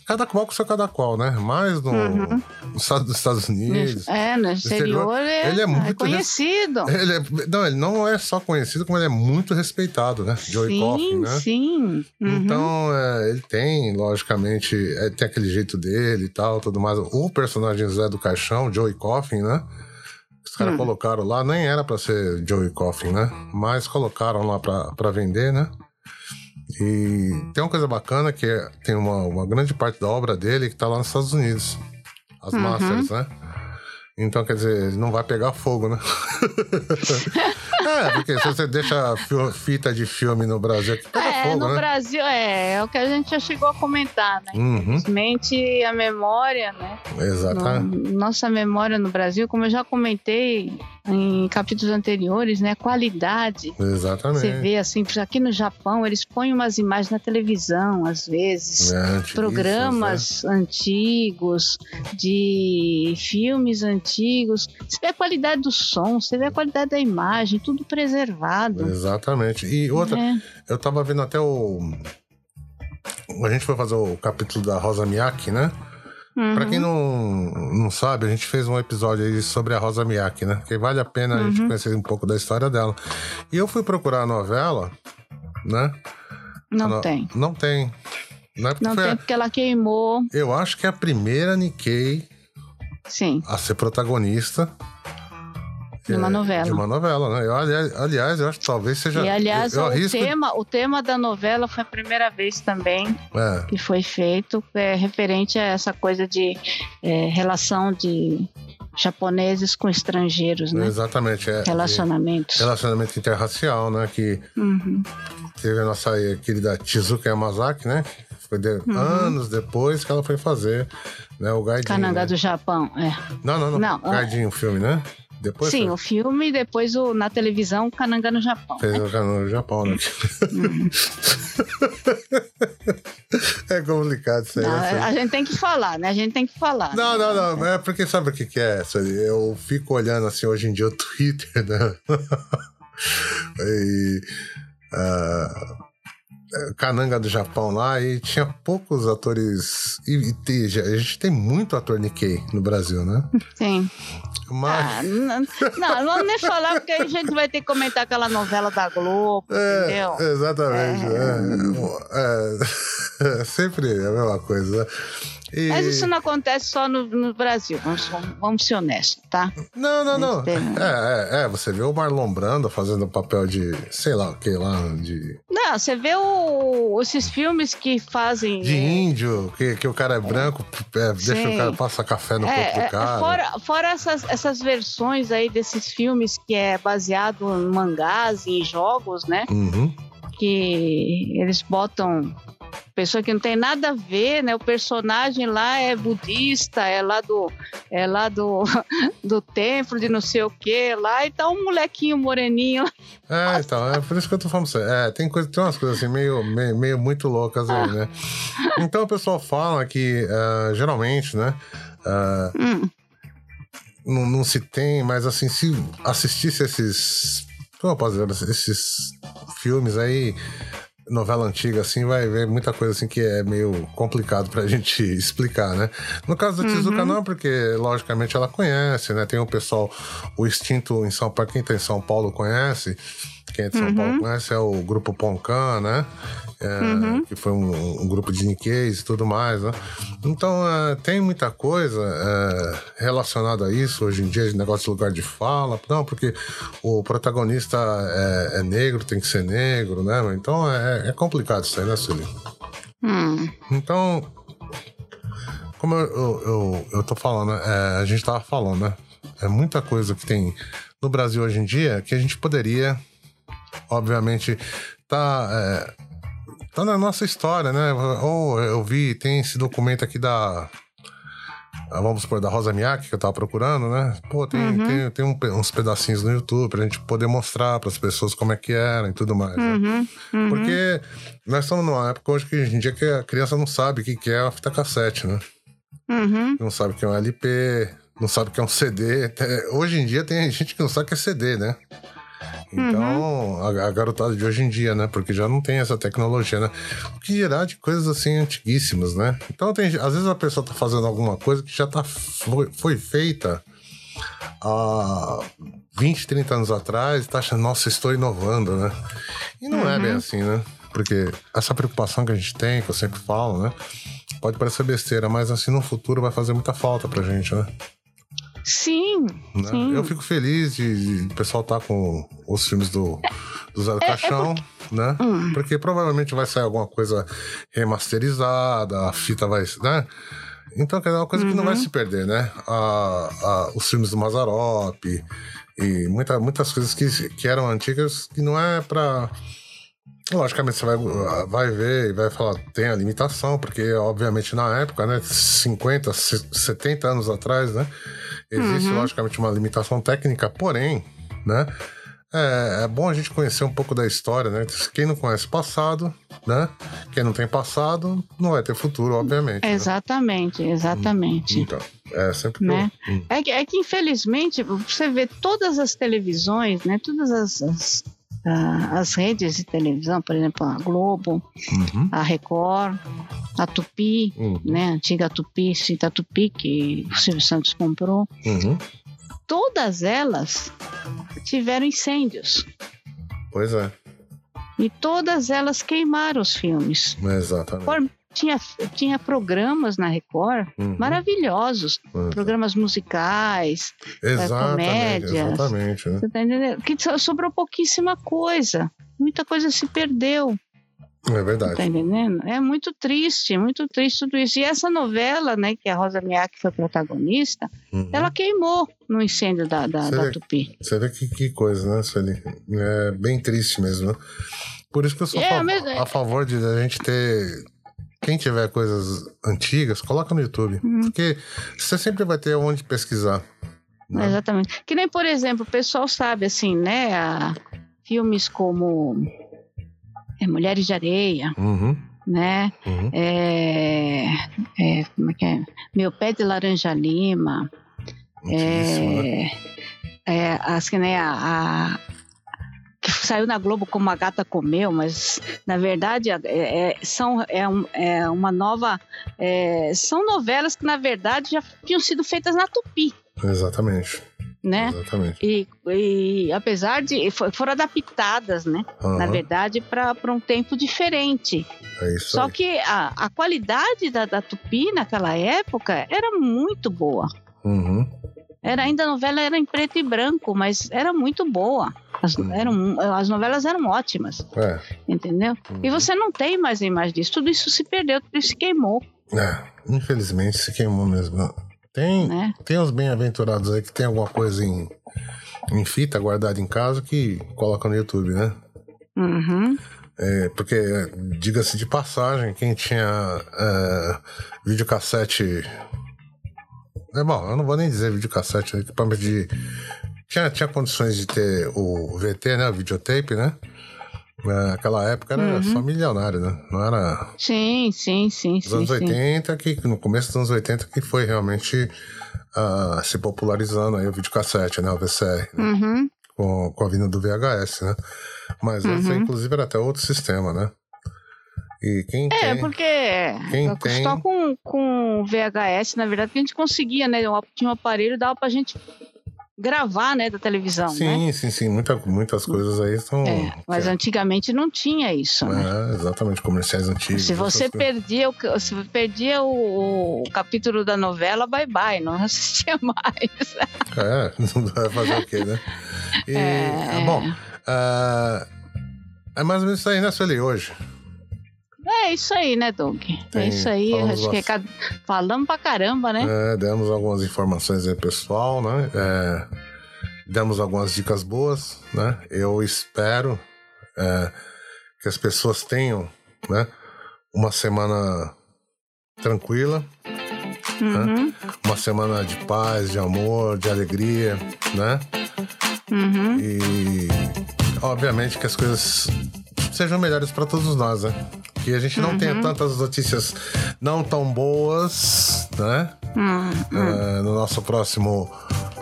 Cada qual com seu cada qual, né? Mais no, uhum. no estado dos Estados Unidos. É, no exterior, é, ele é muito conhecido. Ele é, não, ele não é só conhecido, como ele é muito respeitado, né? Joey Coffin, né? Sim, uhum. Então, é, ele tem, logicamente, é, tem aquele jeito dele e tal, tudo mais. O personagem Zé do Caixão, Joey Coffin, né? Os caras hum. colocaram lá, nem era para ser Joey Coffin, né? Mas colocaram lá para vender, né? E tem uma coisa bacana que é, tem uma, uma grande parte da obra dele que tá lá nos Estados Unidos. As uhum. Masters, né? Então, quer dizer, não vai pegar fogo, né? é, porque se você deixa fita de filme no Brasil, aqui pega é, fogo, no né? Brasil, é, é o que a gente já chegou a comentar, né? Uhum. Infelizmente, a memória, né? Exatamente. No, nossa memória no Brasil, como eu já comentei em capítulos anteriores, né? Qualidade. Exatamente. Você vê, assim, aqui no Japão, eles põem umas imagens na televisão, às vezes. É, programas né? antigos, de filmes antigos. Você vê a qualidade do som, você vê a qualidade da imagem, tudo preservado. Exatamente. E outra, é. eu tava vendo até o. A gente foi fazer o capítulo da Rosa Miyake, né? Uhum. Pra quem não, não sabe, a gente fez um episódio aí sobre a Rosa Miyake, né? Que vale a pena uhum. a gente uhum. conhecer um pouco da história dela. E eu fui procurar a novela, né? Não no... tem. Não tem. Não, é não tem, porque ela queimou. Eu acho que é a primeira Nikkei Sim. a ser protagonista. De uma novela. De uma novela, né? Eu, aliás, aliás, eu acho que talvez seja. E aliás, eu, eu o, tema, o tema da novela foi a primeira vez também é. que foi feito, é, referente a essa coisa de é, relação de japoneses com estrangeiros, né? Exatamente. É, Relacionamentos. Relacionamento interracial, né? Que uhum. teve a nossa querida Chizuka Yamazaki, né? Foi de, uhum. anos depois que ela foi fazer né, o Gaidinho. Kananga né? do Japão, é. Não, não, não. não Gaidinho, o filme, né? Depois Sim, foi... o filme e depois o, na televisão Kananga no Japão. Fez né? o Kananga no Japão, né? Uhum. é complicado isso aí. Não, né? a gente tem que falar, né? A gente tem que falar. Não, né? não, não. É porque sabe o que, que é? Eu fico olhando assim hoje em dia o Twitter, né? e. Uh, Cananga do Japão lá e tinha poucos atores. E, e, a gente tem muito ator Nikkei no Brasil, né? Sim. Mas... Ah, não, não, vamos nem falar, porque a gente vai ter que comentar aquela novela da Globo, é, entendeu? Exatamente. É. É, é, sempre a mesma coisa. E... Mas isso não acontece só no, no Brasil, vamos, vamos, ser honestos, tá? Não, não, não. É, é, é, você vê o Marlon Brando fazendo o papel de, sei lá o que lá, de... Não, você vê o, esses filmes que fazem... De é... índio, que, que o cara é branco, é, deixa o cara, passa café no corpo do é, cara. Fora, fora essas, essas versões aí desses filmes que é baseado em mangás, em jogos, né? Uhum. Que eles botam pessoa que não tem nada a ver, né? O personagem lá é budista, é lá do é lá do, do templo de não sei o que lá, e tá um molequinho moreninho. É, então, é por isso que eu tô falando É, tem, coisa, tem umas coisas assim meio, meio, meio muito loucas aí, né? Então o pessoal fala que uh, geralmente, né? Uh, hum. não, não se tem, mas assim, se assistisse esses. Como eu posso dizer, esses filmes aí novela antiga, assim, vai ver muita coisa assim que é meio complicado pra gente explicar, né? No caso da Tizuka, uhum. não, porque logicamente ela conhece, né? Tem o pessoal, o Instinto em São Paulo, quem tá em São Paulo conhece, quem é de São uhum. Paulo conhece, é o grupo Poncan, né? É, uhum. Que foi um, um, grupo de Nikkeis e tudo mais, né? Então, é, tem muita coisa é, relacionada a isso hoje em dia, de negócio de lugar de fala. Não, porque o protagonista é, é negro, tem que ser negro, né? Então, é, é complicado isso aí, né, Sueli? Hum. Então, como eu, eu, eu, eu tô falando, é, a gente tava falando, né? É muita coisa que tem no Brasil hoje em dia que a gente poderia, obviamente, tá. É, tá na nossa história, né? Ou eu vi, tem esse documento aqui da. Vamos supor, da Rosa Miyake, que eu tava procurando, né? Pô, tem, uhum. tem, tem um, uns pedacinhos no YouTube pra gente poder mostrar para as pessoas como é que era e tudo mais. Uhum. Né? Uhum. Porque nós estamos numa época hoje que hoje em dia que a criança não sabe o que, que é a fita cassete, né? Uhum. Não sabe o que é um LP, não sabe o que é um CD. Hoje em dia tem gente que não sabe o que é CD, né? Então, uhum. a, a, garotada de hoje em dia, né? Porque já não tem essa tecnologia, né? O que dirá de coisas assim antiguíssimas, né? Então, tem, às vezes a pessoa tá fazendo alguma coisa que já tá, foi, foi feita há 20, 30 anos atrás e tá achando, nossa, estou inovando, né? E não uhum. é bem uhum. assim, né? Porque essa preocupação que a gente tem, que eu sempre falo, né? Pode parecer besteira, mas assim no futuro vai fazer muita falta pra gente, né? Sim, né? sim. Eu fico feliz de, de o pessoal estar tá com os filmes do, do Zé do é, é Caixão, é porque... né? Hum. Porque provavelmente vai sair alguma coisa remasterizada, a fita vai, né? Então, é uma coisa uhum. que não vai uhum. se perder, né? A, a, os filmes do Mazarop e muita, muitas coisas que, que eram antigas que não é pra. Logicamente você vai, vai ver e vai falar, tem a limitação, porque obviamente na época, né, 50, 70 anos atrás, né, existe uhum. logicamente uma limitação técnica, porém, né, é, é, bom a gente conhecer um pouco da história, né? Quem não conhece passado, né? Quem não tem passado, não vai ter futuro, obviamente. Né? Exatamente, né? exatamente. Então, é sempre né? Hum. É, que, é que, infelizmente, você vê todas as televisões, né? Todas as, as, as redes de televisão, por exemplo, a Globo, uhum. a Record, a Tupi, uhum. né? A antiga Tupi, Cita Tupi, que o Silvio Santos comprou. Uhum todas elas tiveram incêndios. Pois é. E todas elas queimaram os filmes. Exatamente. Por, tinha, tinha programas na Record uhum. maravilhosos. Uhum. Programas musicais, eh, exatamente, comédias. Exatamente. Né? Você tá entendendo? Que sobrou pouquíssima coisa. Muita coisa se perdeu. É verdade. Tá entendendo? É muito triste, muito triste tudo isso. E essa novela, né, que a Rosa Miak foi protagonista, uhum. ela queimou no incêndio da, da, da vê, Tupi. Você vê que, que coisa, né, Sueli? É bem triste mesmo, né? Por isso que eu sou é, mas... a favor de a gente ter. Quem tiver coisas antigas, coloca no YouTube. Uhum. Porque você sempre vai ter onde pesquisar. Né? Exatamente. Que nem, por exemplo, o pessoal sabe, assim, né? A, filmes como é, Mulheres de Areia, uhum. né? Uhum. É, é, como é que é? Meu Pé de Laranja Lima. É, né? é, assim, né, a, a, que saiu na Globo como a gata comeu, mas na verdade é, é, são, é, um, é uma nova. É, são novelas que na verdade já tinham sido feitas na Tupi. Exatamente né? Exatamente. E, e apesar de foram adaptadas, né? Uhum. Na verdade, para um tempo diferente. É isso Só aí. que a, a qualidade da, da Tupi naquela época era muito boa. Uhum. Era ainda a novela era em preto e branco, mas era muito boa. As, uhum. eram, as novelas eram ótimas. É. Entendeu? Uhum. E você não tem mais a imagem disso. Tudo isso se perdeu, tudo isso se queimou. É, infelizmente se queimou mesmo. Tem, né? tem os bem-aventurados aí que tem alguma coisa em, em fita guardada em casa que coloca no YouTube, né? Uhum. É, porque, diga-se de passagem, quem tinha é, videocassete. É bom, eu não vou nem dizer videocassete, equipamento de. Tinha, tinha condições de ter o VT, né? O videotape, né? Naquela época era uhum. só milionário, né? Não era. Sim, sim, sim. Nos sim, anos 80, sim. que no começo dos anos 80 que foi realmente uh, se popularizando aí o videocassete, né? O VCR. Né? Uhum. Com, com a vinda do VHS, né? Mas uhum. essa, inclusive, era até outro sistema, né? E quem é, tem, porque quem tem... só com, com VHS, na verdade, que a gente conseguia, né? Tinha um aparelho, dava pra gente gravar, né, da televisão, sim, né? Sim, sim, Muita, muitas coisas aí estão... É, mas é. antigamente não tinha isso, né? É, exatamente, comerciais antigos. Se você perdia, o, se perdia o, o, capítulo da novela, bye bye, não assistia mais. É, não vai fazer o quê, né? E, é... Bom, uh, é mais ou menos isso aí, né, Sueli, hoje? É isso aí, né, Doug? É Tem, é isso aí. Acho que é, falamos pra caramba, né? É, demos algumas informações aí, pessoal, né? É, demos algumas dicas boas, né? Eu espero é, que as pessoas tenham, né? Uma semana tranquila, né? uhum. né? Uma semana de paz, de amor, de alegria, né? Uhum. E obviamente que as coisas sejam melhores para todos nós, né? Que a gente não uhum. tenha tantas notícias não tão boas, né? Uhum. Uh, no nosso próximo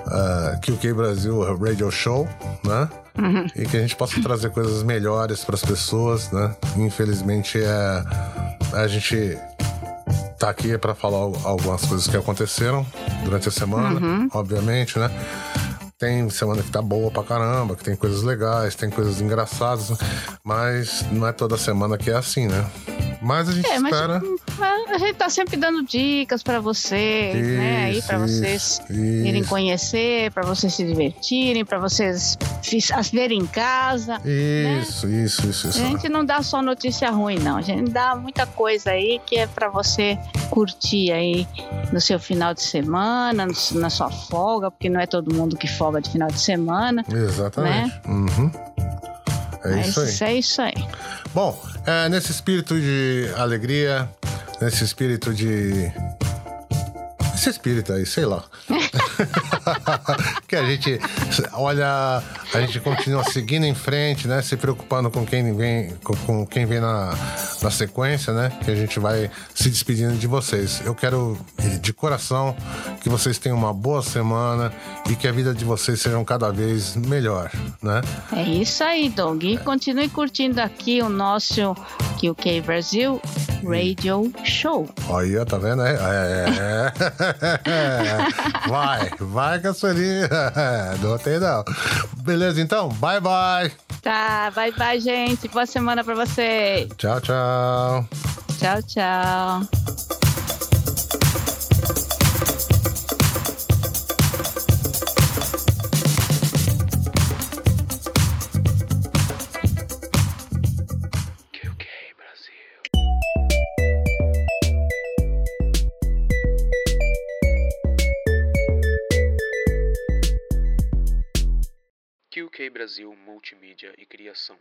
uh, eh, QK Brasil Radio Show, né? Uhum. E que a gente possa trazer coisas melhores para as pessoas, né? Infelizmente, é, a gente tá aqui para falar algumas coisas que aconteceram durante a semana, uhum. obviamente, né? Tem semana que tá boa pra caramba, que tem coisas legais, tem coisas engraçadas, mas não é toda semana que é assim, né? Mas a gente é, espera. Mas a gente tá sempre dando dicas para vocês, isso, né? Aí para vocês isso. irem conhecer, para vocês se divertirem, para vocês verem em casa. Né? Isso, né? isso, isso, isso. A gente não dá só notícia ruim, não. A gente dá muita coisa aí que é para você curtir aí no seu final de semana, na sua folga, porque não é todo mundo que folga de final de semana. Exatamente. Né? Uhum. É Mas isso aí. É isso aí. Bom, é, nesse espírito de alegria, nesse espírito de. Esse espírito aí, sei lá. que a gente olha, a gente continua seguindo em frente, né? Se preocupando com quem vem, com, com, quem vem na, na sequência, né? Que a gente vai se despedindo de vocês. Eu quero de coração que vocês tenham uma boa semana e que a vida de vocês seja cada vez melhor, né? É isso aí, Doug. E continue curtindo aqui o nosso QK Brasil Radio Show. Olha, tá vendo? É, é, é. vai, vai, caçulinha. Não tem não. Beleza, então? Bye, bye. Tá, bye, bye, gente. Boa semana pra vocês. Tchau, tchau. Tchau, tchau. mídia e criação.